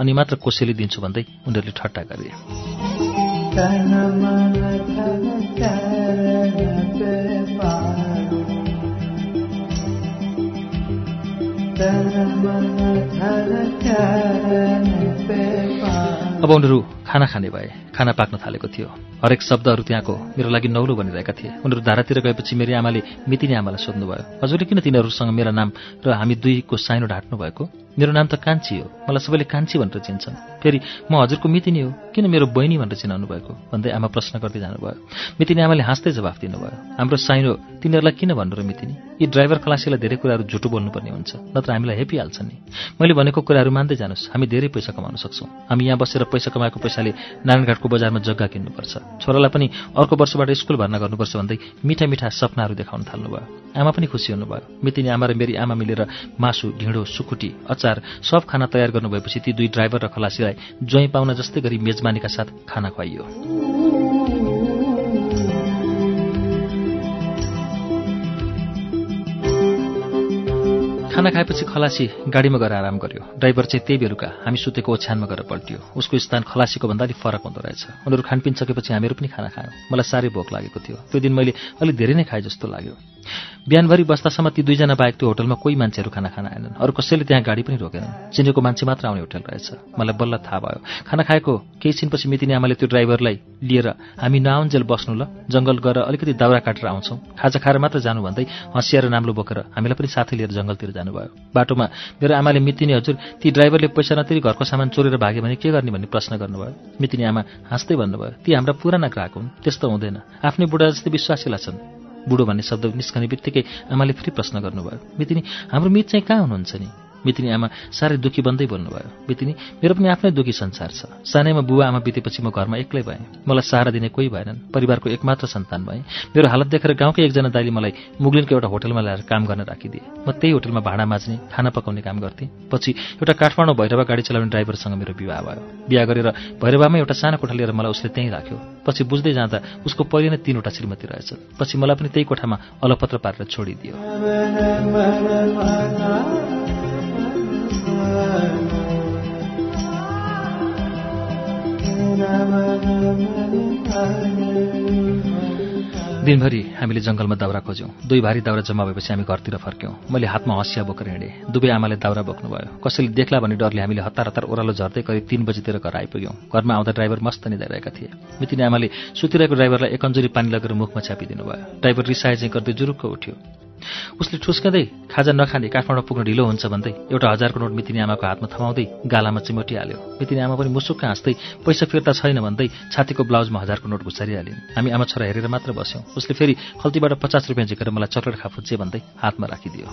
Speaker 1: अनि मात्र कोसेली दिन्छु भन्दै उनीहरूले ठट्टा गरे। अब उनीहरू खाना खाने भए खाना पाक्न थालेको थियो। हरेक शब्दहरू त्यहाँको मेरो लागि नौलो बनिरहेका थिए। उनीहरू धारातिर गएपछि मेरो आमाले मितिनी आमालाई सोध्नुभयो हजुरले किन तिनीहरूसँग मेरा नाम र हामी दुईको साइनो ढाँट्नु भएको? मेरो नाम त कान्छी हो। मलाई सबैले कान्छी भनेर चिन्छन्। फेरि म हजुरको मितिनी हो। किन मेरो बहिनी भनेर चिनाउनु भएको? भन्दै आमा प्रश्न गर्दै जानुभयो। मितिनी आमाले हाँस्दै जवाफ दिनुभयो हाम्रो साइनो तिनीहरूलाई किन भन्नु र मितिनी? यी ड्राइभर खलासीलाई धेरै कुराहरू झुटो बोल्नुपर्ने हुन्छ नत्र हामीलाई हेपिहाल्छ नि। मैले भनेको कुराहरू मान्दै जानुहोस् हामी धेरै पैसा कमाउन सक्छौँ। हामी यहाँ बसेर पैसा कमाएको पैसाले नारायणघाटको बजारमा जग्गा किन्नुपर्छ। छोरालाई पनि अर्को वर्षबाट स्कुल भर्ना गर्नुपर्छ भन्दै मिठा मिठा सपनाहरू देखाउन थाल्नुभयो। आमा पनि खुसी हुनुभयो। मितिनी आमा र मेरी आमा मिलेर मासु ढिँडो सुकुटी अचार सब खाना तयार गर्नुभएपछि ती दुई ड्राइभर र खलासीलाई ज्वाइँ पाउन जस्तै गरी मेजमानीका साथ खाना खुवाइयो। खाना खाएपछि खलासी गाडीमा गएर आराम गर्यो। ड्राइभर चाहिँ त्यही बेलुका हामी सुतेको ओछ्यानमा गएर पल्टियो। उसको स्थान खलासीको भन्दा अलिक फरक हुँदो रहेछ। उनीहरू खानपिन सकेपछि हामीहरू पनि खाना खायौँ। मलाई साह्रै भोक लागेको थियो। त्यो दिन मैले अलिक धेरै नै खाएँ जस्तो लाग्यो। बिहानभरि बस्दासम्म ती दुईजना बाहेक त्यो होटलमा कोही मान्छेहरू खाना खान आएनन्। अरू कसैले त्यहाँ गाडी पनि रोकेनन्। चिनेको मान्छे मात्र आउने होटल रहेछ। मलाई बल्ल थाहा भयो। खाना खाएको केही छिनपछि मितिनी आमाले त्यो ड्राइभरलाई लिएर हामी नआउन्जेल बस्नु ल जङ्गल गएर अलिकति दाउरा काटेर आउँछौँ। खाजा खाएर मात्र जानु भन्दै हँसिएर नाम्लो बोकेर हामीलाई पनि साथै लिएर जङ्गलतिर जानुभयो। बाटोमा मेरो आमाले मितिनी हजुर ती ड्राइभरले पैसा नतिरी घरको सामान चोरेर भाग्यो भने के गर्ने भन्ने प्रश्न गर्नुभयो। मितिनी आमा हाँस्दै भन्नुभयो ती हाम्रा पुराना ग्राहक हुन् त्यस्तो हुँदैन। आफ्नै बुढा जस्तै विश्वासिला छन् बुढो भन्ने शब्द निस्कने बित्तिकै आमाले फेरि प्रश्न गर्नुभयो मितिनी हाम्रो मित चाहिँ कहाँ हुनुहुन्छ नि? मितिनी आमा साह्रै दुःखी बन्दै बोल्नुभयो। मितिनी मेरो पनि आफ्नै दुःखी संसार छ। सानैमा बुवा आमा बितेपछि म घरमा एक्लै भएँ। मलाई सहारा दिने कोही भएनन्। परिवारको एकमात्र सन्तान भएँ। मेरो हालत देखेर गाउँकै एकजना दाइले मलाई मुगलिनको एउटा होटलमा ल्याएर काम गर्न राखिदिए। म त्यही होटलमा भाँडा माझ्ने खाना पकाउने काम गर्थेँ। पछि एउटा काठमाडौँ भैरवा गाडी चलाउने ड्राइभरसँग मेरो विवाह भयो। बिहा गरेर भैरवामै एउटा सानो कोठा लिएर मलाई उसले त्यहीँ राख्यो। पछि बुझ्दै जाँदा उसको पहिले नै तिनवटा श्रीमती रहेछ पछि मलाई पनि त्यही कोठामा अलपत्र पारेर छोडिदियो। दिनभरि हामीले जङ्गलमा दाउरा खोज्यौँ। दुई भारी दाउरा जम्मा भएपछि हामी घरतिर फर्क्यौँ। मैले हातमा हँसिया बोकेर हिँडेँ। दुवै आमाले दाउरा बोक्नुभयो। कसैले देख्ला भन्ने डरले हामीले हतार हतार ओह्रालो झर्दै करिब तिन बजीतिर घर आइपुग्यौँ। घरमा आउँदा ड्राइभर मस्त निधाइरहेका थिए। मितिनी आमाले सुतिरहेको ड्राइभरलाई एक अन्जुरी पानी लगेर मुखमा छापिदिनु भयो ड्राइभर रिसाए चाहिँ गर्दै जुरुक्क उठ्यो। उसले ठुस्कँदै खाजा नखाने काठमाडौँ पुग्न ढिलो हुन्छ भन्दै एउटा हजारको नोट मितिनी आमाको हातमा थमाउँदै गालामा चिमोटिहाल्यो। मितिनी आमा पनि मुसुक्क हाँस्दै पैसा फिर्ता छैन भन्दै छातीको ब्लाउजमा हजारको नोट घुसारिहालिन्। हामी आमा छोरा हेरेर मात्र बस्यौँ। उसले फेरि खल्तीबाट पचास रुपियाँ झिकेर मलाई चक्लेट खाफुच्चे भन्दै हातमा राखिदियो।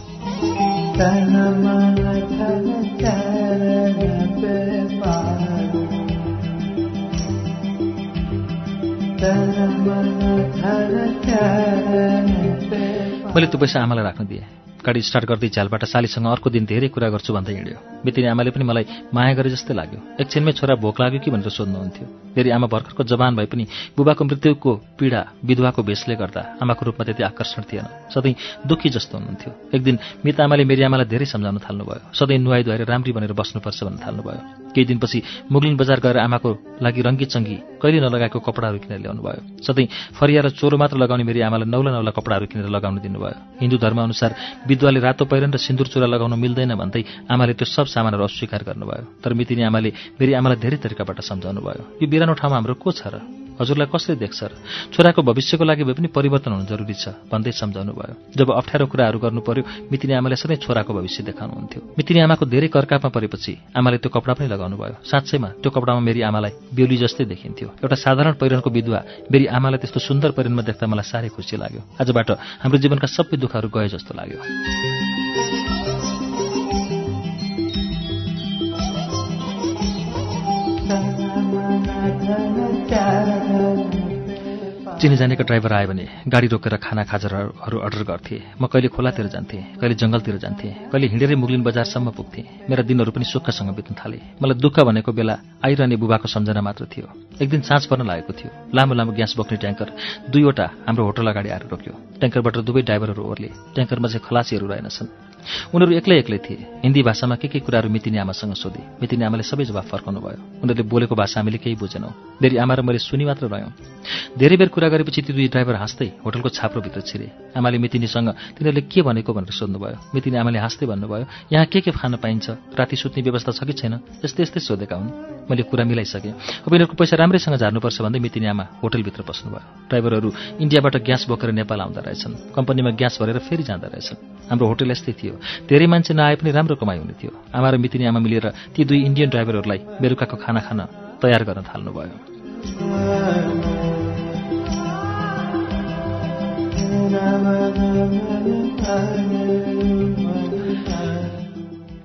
Speaker 1: मैले त्यो पैसा आमालाई राख्न दिएँ। गाडी स्टार्ट गर्दै झ्यालबाट सालीसँग अर्को दिन धेरै कुरा गर्छु भन्दै हिँड्यो। मितिनी आमाले पनि मलाई माया गरे जस्तै लाग्यो। एकछिनमै छोरा भोक लाग्यो कि भनेर सोध्नुहुन्थ्यो। मेरी आमा भर्खरको जवान भए पनि बुबाको मृत्युको पीडा विधवाको भेषले गर्दा आमाको रूपमा त्यति आकर्षण थिएन। सधैँ दुःखी जस्तो हुनुहुन्थ्यो। एक दिन मित आमाले मेरी आमालाई धेरै सम्झाउन थाल्नुभयो। सधैँ नुहाइ धुवाएर राम्री भनेर बस्नुपर्छ भन्ने थाल्नुभयो। केही दिनपछि मुगलिन बजार गएर आमाको लागि रङ्गी चङ्गी कहिले नलगाएको कपडाहरू किनेर ल्याउनु भयो सधैँ फरिया र चोरो मात्र लगाउने मेरी आमालाई नौला नौला कपडाहरू किनेर लगाउनु दिनुभयो। हिन्दू धर्मअनुसार विधवाले रातो पहिरन र सिन्दुर चुरा लगाउन मिल्दैन भन्दै आमाले त्यो सब सामानहरू अस्वीकार गर्नुभयो। तर मितिनी आमाले मेरी आमालाई धेरै तरिकाबाट सम्झाउनु भयो यो बिरानो ठाउँमा हाम्रो को छ र? हजुरलाई कसले देख्छ र? छोराको भविष्यको लागि भए पनि परिवर्तन हुनु जरुरी छ भन्दै सम्झाउनु भयो जब अप्ठ्यारो कुराहरू गर्नु पर्यो मितिनी आमाले सधैँ छोराको भविष्य देखाउनुहुन्थ्यो। मितिनी आमाको धेरै कर्कापमा परेपछि आमाले त्यो कपडा पनि लगाउनु भयो साँच्चैमा त्यो कपडामा मेरी आमालाई बेहुली जस्तै देखिन्थ्यो। एउटा साधारण पहिरनको विधवा मेरी आमालाई त्यस्तो सुन्दर पहिरनमा देख्दा मलाई साह्रै खुसी लाग्यो। आजबाट हाम्रो जीवनका सबै दुःखहरू गए जस्तो लाग्यो। चिनी जानेको ड्राइभर आयो भने गाडी रोकेर खाना खाजाहरू अर्डर गर्थे। म कहिले खोलातिर जान्थेँ कहिले जङ्गलतिर जान्थेँ कहिले हिँडेरै मुगलिन बजारसम्म पुग्थेँ। मेरा दिनहरू पनि सुखसँग बित्न थाले। मलाई दुःख भनेको बेला आइरहने बुबाको सम्झना मात्र थियो। एक दिन साँझ पर्न लागेको थियो। लामो लामो ग्यास बोक्ने ट्याङ्कर दुईवटा हाम्रो होटल अगाडि आएर रोक्यो। ट्याङ्करबाट दुवै ड्राइभरहरू ओर्ले। ट्याङ्करमा चाहिँ खलासीहरू रहेनछन्। उनीहरू एक्लै एक्लै थिए। हिन्दी भाषामा के के कुराहरू मितिनी आमासँग सोधे। मितिनी आमाले सबै जवाफ फर्काउनु भयो। उनीहरूले बोलेको भाषा हामीले केही बुझेनौँ। मेरी आमा र मैले सुनि मात्र रह्यौँ। धेरै बेर कुरा गरेपछि ती दुई ड्राइभर हाँस्दै होटलको छाप्रोभित्र छिरे। आमाले मितिनीसँग तिनीहरूले के भनेको भनेर सोध्नुभयो? मितिनी आमाले हाँस्दै भन्नुभयो यहाँ के के खान पाइन्छ? राति सुत्ने व्यवस्था छ कि छैन? यस्तै यस्तै सोधेका हुन्। मैले कुरा मिलाइसकेँ। अब यिनीहरूको पैसा राम्रैसँग झार्नुपर्छ भन्दै मितिनी आमा होटलभित्र पस्नुभयो ड्राइभरहरू इन्डियाबाट ग्यास बोकेर नेपाल आउँदा रहेछन्। कम्पनीमा ग्यास भरेर फेरि जाँदा रहेछन्। हाम्रो होटल यस्तै थियो। धेरै मान्छे नआए पनि राम्रो कमाइ हुने थियो। आमा र मितिनी आमा मिलेर ती दुई इन्डियन ड्राइभरहरूलाई बेलुकाको खाना खान तयार गर्न थाल्नुभयो।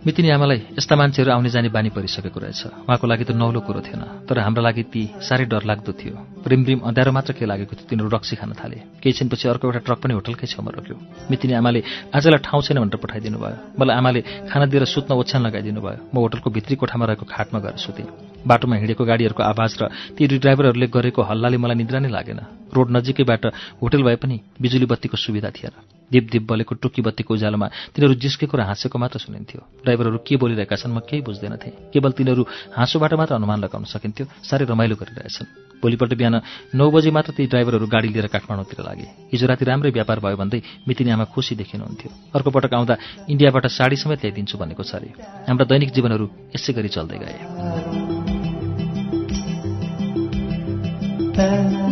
Speaker 1: मितिनी आमालाई यस्ता मान्छेहरू आउने जाने बानी परिसकेको रहेछ। उहाँको लागि त नौलो कुरो थिएन तर हाम्रो लागि ती साह्रै डरलाग्दो थियो। रिमरिम अँध्यारो मात्र के लागेको थियो तिनीहरू रक्सी खान थाले। केही छिनपछि अर्को एउटा ट्रक पनि होटलकै छेउमा रोक्यो। मितिनी आमाले आजलाई ठाउँ छैन भनेर पठाइदिनु भयो। मलाई आमाले खाना दिएर सुत्न ओछ्यान लगाइदिनु भयो। म होटलको भित्री कोठामा रहेको खाटमा गएर सुतेँ। बाटोमा हिँडेको गाडीहरूको आवाज र ती ड्राइभरहरूले गरेको हल्लाले मलाई निद्रा नै लागेन। रोड नजिकैबाट होटल भए पनि बिजुली बत्तीको सुविधा थिएन। दिप दिप बलेको टुक्की बत्तीको उज्यालोमा तिनीहरू जिस्केको र हाँसेको मात्र सुनिन्थ्यो। ड्राइभरहरू के बोलिरहेका छन् म केही बुझ्दैनथेँ। केवल तिनीहरू हाँसोबाट मात्र अनुमान लगाउन सकिन्थ्यो। साह्रै रमाइलो गरिरहेछन्। भोलिपल्ट बिहान नौ बजी मात्र ती ड्राइभरहरू गाडी लिएर काठमाडौँतिर लागे। हिजो राति राम्रै व्यापार भयो भन्दै मितिनी आमा खुसी देखिनुहुन्थ्यो। अर्को पटक आउँदा इन्डियाबाट साडी समेत ल्याइदिन्छु भनेको छ अरे हाम्रा दैनिक जीवनहरू यसै गरी चल्दै गए।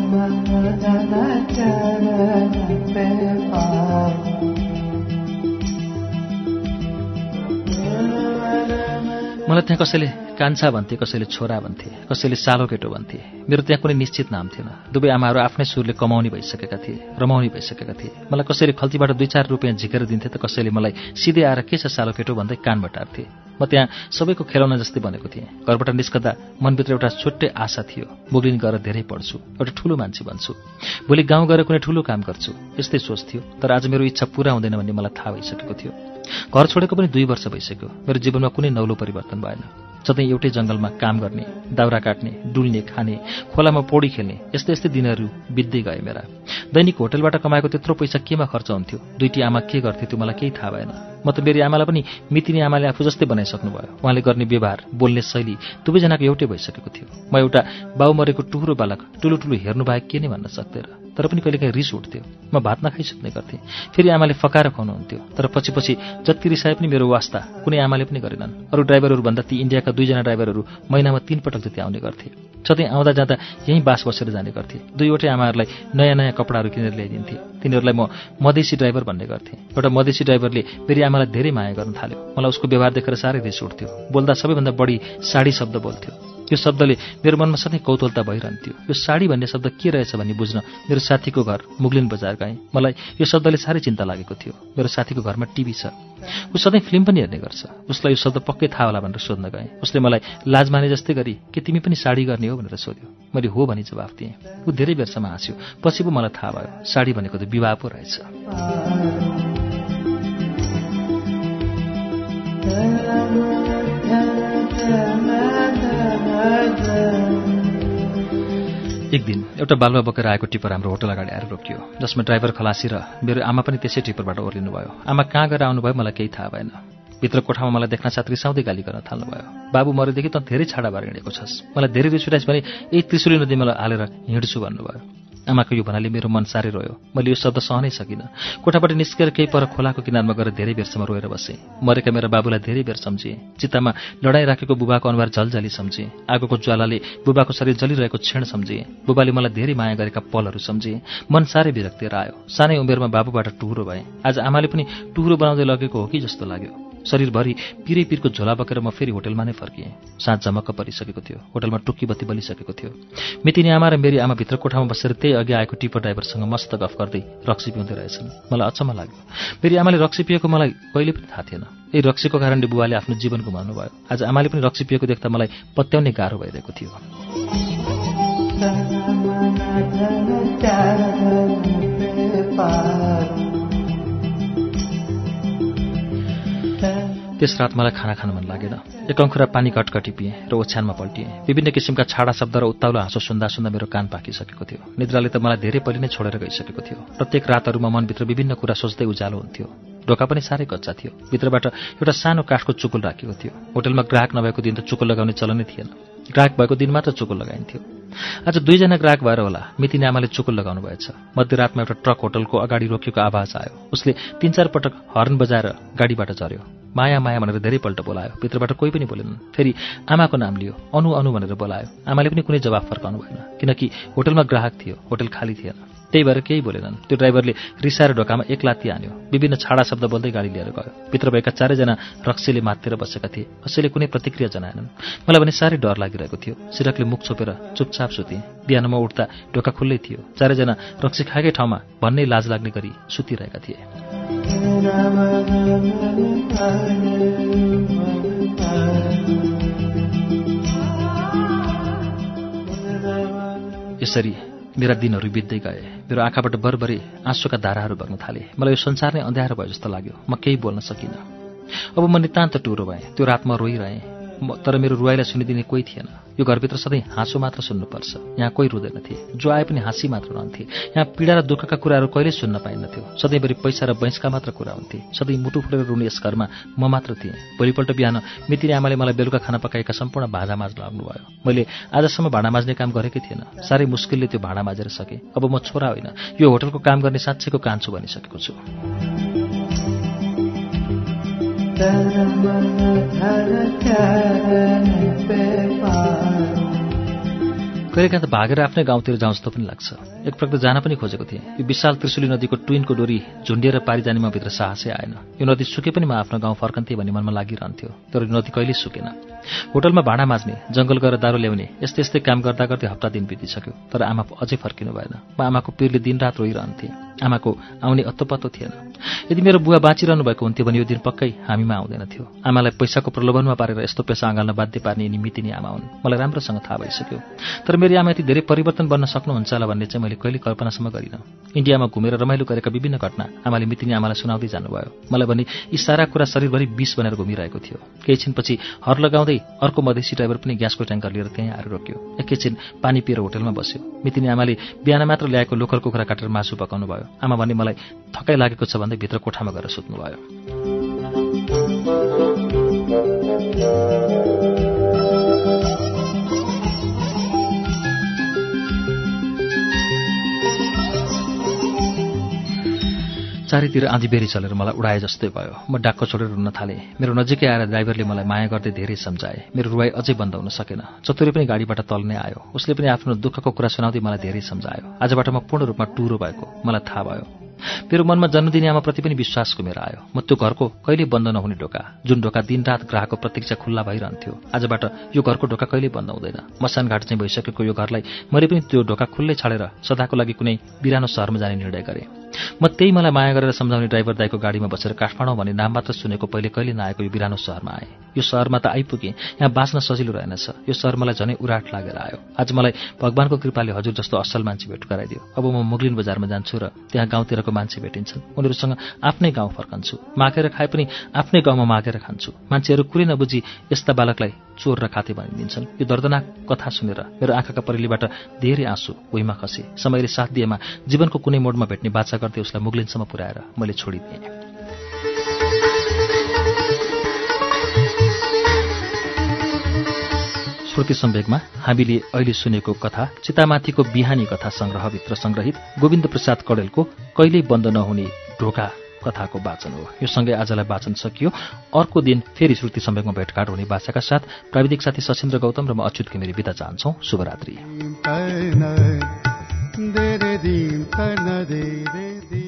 Speaker 1: Thank you. मलाई त्यहाँ कसैले कान्छा भन्थे कसैले छोरा भन्थे कसैले सालो केटो भन्थे। मेरो त्यहाँ कुनै निश्चित नाम थिएन। दुवै आमाहरू आफ्नै सुरले कमाउने भइसकेका थिए रमाउने भइसकेका थिए। मलाई कसैले खल्तीबाट दुई चार रुपियाँ झिकेर दिन्थे त कसैले मलाई सिधै आएर के छ सालो केटो भन्दै कान बटार्थे। म त्यहाँ सबैको खेलाउन जस्तै बनेको थिएँ। घरबाट निस्कँदा मनभित्र एउटा छुट्टै आशा थियो मुगलिन गएर धेरै पढ्छु एउटा ठुलो मान्छे बन्छु। भोलि गाउँ गएर कुनै ठुलो काम गर्छु यस्तै सोच थियो। तर आज मेरो इच्छा पुरा हुँदैन भन्ने मलाई थाहा भइसकेको थियो। घर छोडेको पनि दुई वर्ष भइसक्यो। मेरो जीवनमा कुनै नौलो परिवर्तन भएन। सधैँ एउटै जङ्गलमा काम गर्ने दाउरा काट्ने डुल्ने खाने खोलामा पौडी खेल्ने यस्तै यस्तै दिनहरू बित्दै गए मेरा। दैनिक होटलबाट कमाएको त्यत्रो पैसा केमा खर्च हुन्थ्यो? दुईटी आमा के गर्थे त्यो मलाई केही थाहा भएन। म त मेरी आमालाई पनि मितिनी आमाले आफू जस्तै बनाइसक्नु भयो उहाँले गर्ने व्यवहार बोल्ने शैली दुवैजनाको एउटै भइसकेको थियो। म एउटा बाउ मरेको टुक्रो बालक ठुलो ठुलो हेर्नु बाहेक के नै भन्न सक्दैन तर पनि कहिलेकाहीँ रिस उठ्थ्यो। म भात नखाइ सुत्ने गर्थेँ। फेरि आमाले फकाएर खुवाउनुहुन्थ्यो। तर पछि पछि जति रिसाए पनि मेरो वास्ता कुनै आमाले पनि गरेनन्। अरू ड्राइभरहरू भन्दा ती इन्डियाका दुईजना ड्राइभरहरू महिनामा तीन पटक जति आउने गर्थे। सधैँ आउँदा जाँदा यहीँ बास बसेर जाने गर्थे। दुईवटै आमाहरूलाई नयाँ नयाँ कपडाहरू किनेर ल्याइदिन्थे। तिनीहरूलाई म मधेसी ड्राइभर भन्ने गर्थेँ। एउटा मधेसी ड्राइभरले फेरि आमालाई धेरै माया गर्न थाल्यो। मलाई उसको व्यवहार देखेर साह्रै रिस उठ्थ्यो। बोल्दा सबैभन्दा बढी साडी शब्द बोल्थ्यो। यो शब्दले मेरो मनमा सधैँ कौतलता भइरहन्थ्यो। यो साडी भन्ने शब्द के रहेछ भन्ने बुझ्न मेरो साथीको घर मुगलिन बजार गएँ। मलाई यो शब्दले साह्रै चिन्ता लागेको थियो। मेरो साथीको घरमा टिभी छ। ऊ सधैँ फिल्म पनि हेर्ने गर्छ। उसलाई यो शब्द पक्कै थाहा होला भनेर सोध्न गएँ। उसले मलाई लाज माने जस्तै गरी के तिमी पनि साडी गर्ने हो? भनेर सोध्यो। मैले हो भनी जवाफ दिएँ। ऊ धेरै बेरसम्म हाँस्यो। पछि पो मलाई थाहा भयो साडी भनेको त विवाह पो रहेछ। एक दिन एउटा बालुवा बोकेर आएको टिप्पर हाम्रो होटल अगाडि आएर रोकियो। जसमा ड्राइभर खलासी र मेरो आमा पनि त्यसै टिप्परबाट ओर्लिनु भयो आमा कहाँ गएर आउनुभयो मलाई केही थाहा भएन। भित्र कोठामा मलाई देख्न साथ रिसाउँदै गाली गर्न थाल्नुभयो। बाबु मरेदेखि त धेरै छाडा भएर हिँडेको छस्। मलाई धेरै रिस भने यही त्रिशुली नदीमा हालेर हिँड्छु भन्नुभयो। आमाको यो भनाले मेरो मन साह्रै रोयो। मैले यो शब्द सहनै सकिनँ। कोठाबाट निस्केर केही पर खोलाको किनारमा गएर धेरै बेरसम्म रोएर बसेँ। मरेका मेरा बाबुलाई धेरै बेर सम्झेँ चित्तामा लडाइँ राखेको बुबाको अनुहार झलझली सम्झेँ आगोको ज्वालाले बुबाको शरीर जलिरहेको क्षण सम्झेँ बुबाले मलाई धेरै माया गरेका पलहरू सम्झेँ मन साह्रै विरक्तिएर आयो। सानै उमेरमा बाबुबाट टुहुरो भएँ। आज आमाले पनि टुहुरो बनाउँदै लगेको हो कि जस्तो लाग्यो। शरीरभरि पिरै पिरको झोला बकेर म फेरि होटलमा नै फर्किएँ साँझ झमक्क परिसकेको थियो होटलमा टुक्की बत्ती बलिसकेको थियो मितिनी आमा र मेरी आमा भित्र कोठामा बसेर त्यही अघि आएको टिपर ड्राइभरसँग मस्त गफ गर्दै रक्सी पिउँदै रहेछन् मलाई अचम्म लाग्यो मेरी आमाले रक्सी पिएको मलाई कहिले पनि थाहा थिएन यही रक्सीको कारणले बुवाले आफ्नो जीवन गुमाउनु भयो आज आमाले पनि रक्सी पिएको देख्दा मलाई पत्याउने गाह्रो भइरहेको थियो त्यस रात मलाई खाना खान मन लागेन। एक अङ्खुरा पानी कटकटी पिएँ र ओछ्यानमा पल्टिएँ। विभिन्न किसिमका छाडा शब्द र उत्ताउलो हाँसो सुन्दा सुन्दा मेरो कान पाकिसकेको थियो। निद्राले त मलाई धेरै पहिले नै छोडेर गइसकेको थियो। प्रत्येक रातहरूमा मनभित्र विभिन्न कुरा सोच्दै उज्यालो हुन्थ्यो। ढोका पनि साह्रै कच्चा थियो। भित्रबाट एउटा सानो काठको चुकुल राखेको थियो। होटलमा ग्राहक नभएको दिन त चुकुल लगाउने चलनै थिएन। ग्राहक भएको दिन मात्र चुकुल लगाइन्थ्यो। आज दुईजना ग्राहक भएर होला। मिति आमाले चुकुल लगाउनु भएछ। मध्यरातमा एउटा ट्रक होटलको अगाडि रोकिएको आवाज आयो। उसले तिन चार पटक हर्न बजाएर गाडीबाट झऱ्यो। माया माया भनेर धेरैपल्ट बोलायो। भित्रबाट कोही पनि बोलेनन् फेरि आमाको नाम लियो। अनु अनु भनेर बोलायो। आमाले पनि कुनै जवाफ फर्काउनु भएन। किनकि होटलमा ग्राहक थियो। होटल खाली थिएन। त्यही भएर केही बोलेनन्। त्यो ड्राइभरले रिसाएर ढोकामा एक लात्ती हान्यो। विभिन्न छाडा शब्द बोल्दै गाडी लिएर गयो। भित्र भएका चारैजना रक्सीले मातेर बसेका थिए। कसैले कुनै प्रतिक्रिया जनाएनन्। मलाई भने साह्रै डर लागिरहेको थियो। सिरकले मुख छोपेर चुपचाप सुतेँ। बिहानमा उठ्दा ढोका खुल्लै थियो। चारैजना रक्सी खाएकै ठाउँमा भन्नै लाज लाग्ने गरी सुतिरहेका थिए। यसरी मेरा दिनहरू बित्दै गए। मेरो आँखाबाट बरबरी आँसुका धाराहरू बग्न थाले। मलाई यो संसार नै अँध्यारो भयो जस्तो लाग्यो। म केही बोल्न सकिनँ। अब म नितान्त टुरो भएँ। त्यो रातमा रोइरहेँ। तर मेरो रुवाईलाई सुनिदिने कोही थिएन। यो घरभित्र सधैँ हाँसो मात्र सुन्नुपर्छ। यहाँ कोही रुँदैन थिए। जो आए पनि हाँसी मात्र रहन्थे यहाँ पीडा र दुःखका कुराहरू कहिल्यै सुन्न पाइन्थ्यो सधैँभरि पैसा र बैंसका मात्र कुरा हुन्थे। सधैँ मुटु फुटेर रुने यस घरमा म मात्र थिएँ। भोलिपल्ट बिहान मितिनी आमाले मलाई बेलुका खाना पकाएका सम्पूर्ण भाँडा माझ लाग्नुभयो। मैले आजसम्म भाँडा माझ्ने काम गरेकै थिएन। साह्रै मुस्किलले त्यो भाँडा माझेर सकेँ। अब म छोरा होइन। यो होटलको काम गर्ने साँच्चैको कान्छु भनिसकेको छु। कहिलेकाहीँ त भागेर आफ्नै गाउँतिर जाउँ जस्तो पनि लाग्छ। एक प्रकार जान पनि खोजेको थिएँ। यो विशाल त्रिशुली नदीको ट्विनको डोरी झुन्डिएर पारी जाने म भित्र साहसै आएन। यो नदी सुके पनि म आफ्नो गाउँ फर्कन्थेँ भन्ने मनमा लागिरहन्थ्यो। तर यो नदी कहिल्यै सुकेन। होटलमा भाँडा माझ्ने जङ्गल गएर दारो ल्याउने यस्तै यस्तै काम गर्दा गर्दै हप्ता दिन बितिसक्यो तर आमा अझै फर्किनु भएन। म आमाको पिरले दिनरात रोइरहन्थेँ। आमाको आउने अत्तो थिएन। यदि मेरो बुवा बाँचिरहनु भएको हुन्थ्यो भने यो दिन पक्कै हामीमा आउँदैन थियो आमालाई पैसाको प्रलोभनमा पारेर यस्तो पेसा अँगाल्न बाध्य पार्ने यिनी मितिनी आमा हुन्। मलाई राम्रोसँग थाहा भइसक्यो। तर मेरो आमा यति धेरै परिवर्तन बन्न सक्नुहुन्छ होला भन्ने चाहिँ मैले कहिले कल्पनासम्म गरिनँ। इन्डियामा घुमेर रमाइलो गरेका विभिन्न घटना आमाले मितिनी आमालाई सुनाउँदै जानुभयो। मलाई भने यी सारा कुरा शरीरभरि विष बनेर घुमिरहेको थियो। केही छिनपछि हर लगाउँदै अर्को मधेसी ड्राइभर पनि ग्यासको ट्याङ्कर लिएर त्यहीँ आएर रोक्यो। एकैछिन पानी पिएर होटलमा बस्यो। मितिनी आमाले बिहान मात्र ल्याएको लोकल कुखुरा काटेर मासु पकाउनु भयो आमा भने मलाई थकाइ लागेको छ भन्दै भित्र कोठामा गएर सुत्नुभयो। चारैतिर आँधीबेरी चलेर मलाई उडाए जस्तै भयो। म डाक्क छोडेर रुन थालेँ। मेरो नजिकै आएर ड्राइभरले मलाई माया गर्दै धेरै सम्झाए। मेरो रुवाई अझै बन्द हुन सकेन। चतुरी पनि गाडीबाट तल्ने आयो। उसले पनि आफ्नो दुःखको कुरा सुनाउँदै मलाई धेरै सम्झायो। आजबाट म पूर्ण रूपमा टुरो भएको। मलाई थाहा भयो। मेरो मनमा जन्मदिने आमाप्रति पनि विश्वास घुमेर आयो। म त्यो घरको कहिले बन्द नहुने ढोका जुन ढोका दिनरात ग्राहकको प्रतीक्षा खुल्ला भइरहन्थ्यो आजबाट यो घरको ढोका कहिले बन्द हुँदैन। मसानघाट चाहिँ भइसकेको यो घरलाई मैले पनि त्यो ढोका खुल्लै छाडेर सदाको लागि कुनै बिरानो सहरमा जाने निर्णय गरेँ। म त्यही मलाई माया गरेर सम्झाउने ड्राइभर दाईको गाडीमा बसेर काठमाडौँ भन्ने नाम मात्र सुनेको पहिले कहिले नआएको यो बिरानो सहरमा आएँ। यो सहरमा त आइपुगेँ। यहाँ बाँच्न सजिलो रहेनछ। यो सहर मलाई झनै उराट लागेर आयो। आज मलाई भगवान्को कृपाले हजुर जस्तो असल मान्छे भेट गराइदियो। अब म मुगलिन बजारमा जान्छु र त्यहाँ गाउँतिरको मान्छे भेटिन्छन्। उनीहरूसँग आफ्नै गाउँ फर्कन्छु। मागेर खाए पनि आफ्नै गाउँमा मागेर खान्छु। मान्छेहरू कुरै नबुझी यस्ता बालकलाई चोर र खाते भनिदिन्छन्। यो दर्दनाक कथा सुनेर मेरो आँखाका परिलीबाट धेरै आँसु भुइँमा खसे। समयले साथ दिएमा जीवनको कुनै मोडमा भेट्ने बाछा गर्दै उसलाई मुगलिनसम्म पुर्याएर मैले छोडिदिएँ। श्रुति सम्वेकमा हामीले अहिले सुनेको कथा चितामाथिको बिहानी कथा संग्रहभित्र संग्रहित गोविन्द प्रसाद कडेलको कहिल्यै बन्द नहुने ढोका कथाको वाचन हो। यो सँगै आजलाई वाचन सकियो। अर्को दिन फेरि श्रुति सम्वेकमा भेटघाट हुने भाषाका साथ प्राविधिक साथी सशेन्द्र गौतम र म अच्युत घिमिरी बिदा चाहन्छौ। शुभरात्री। दीन तन देरे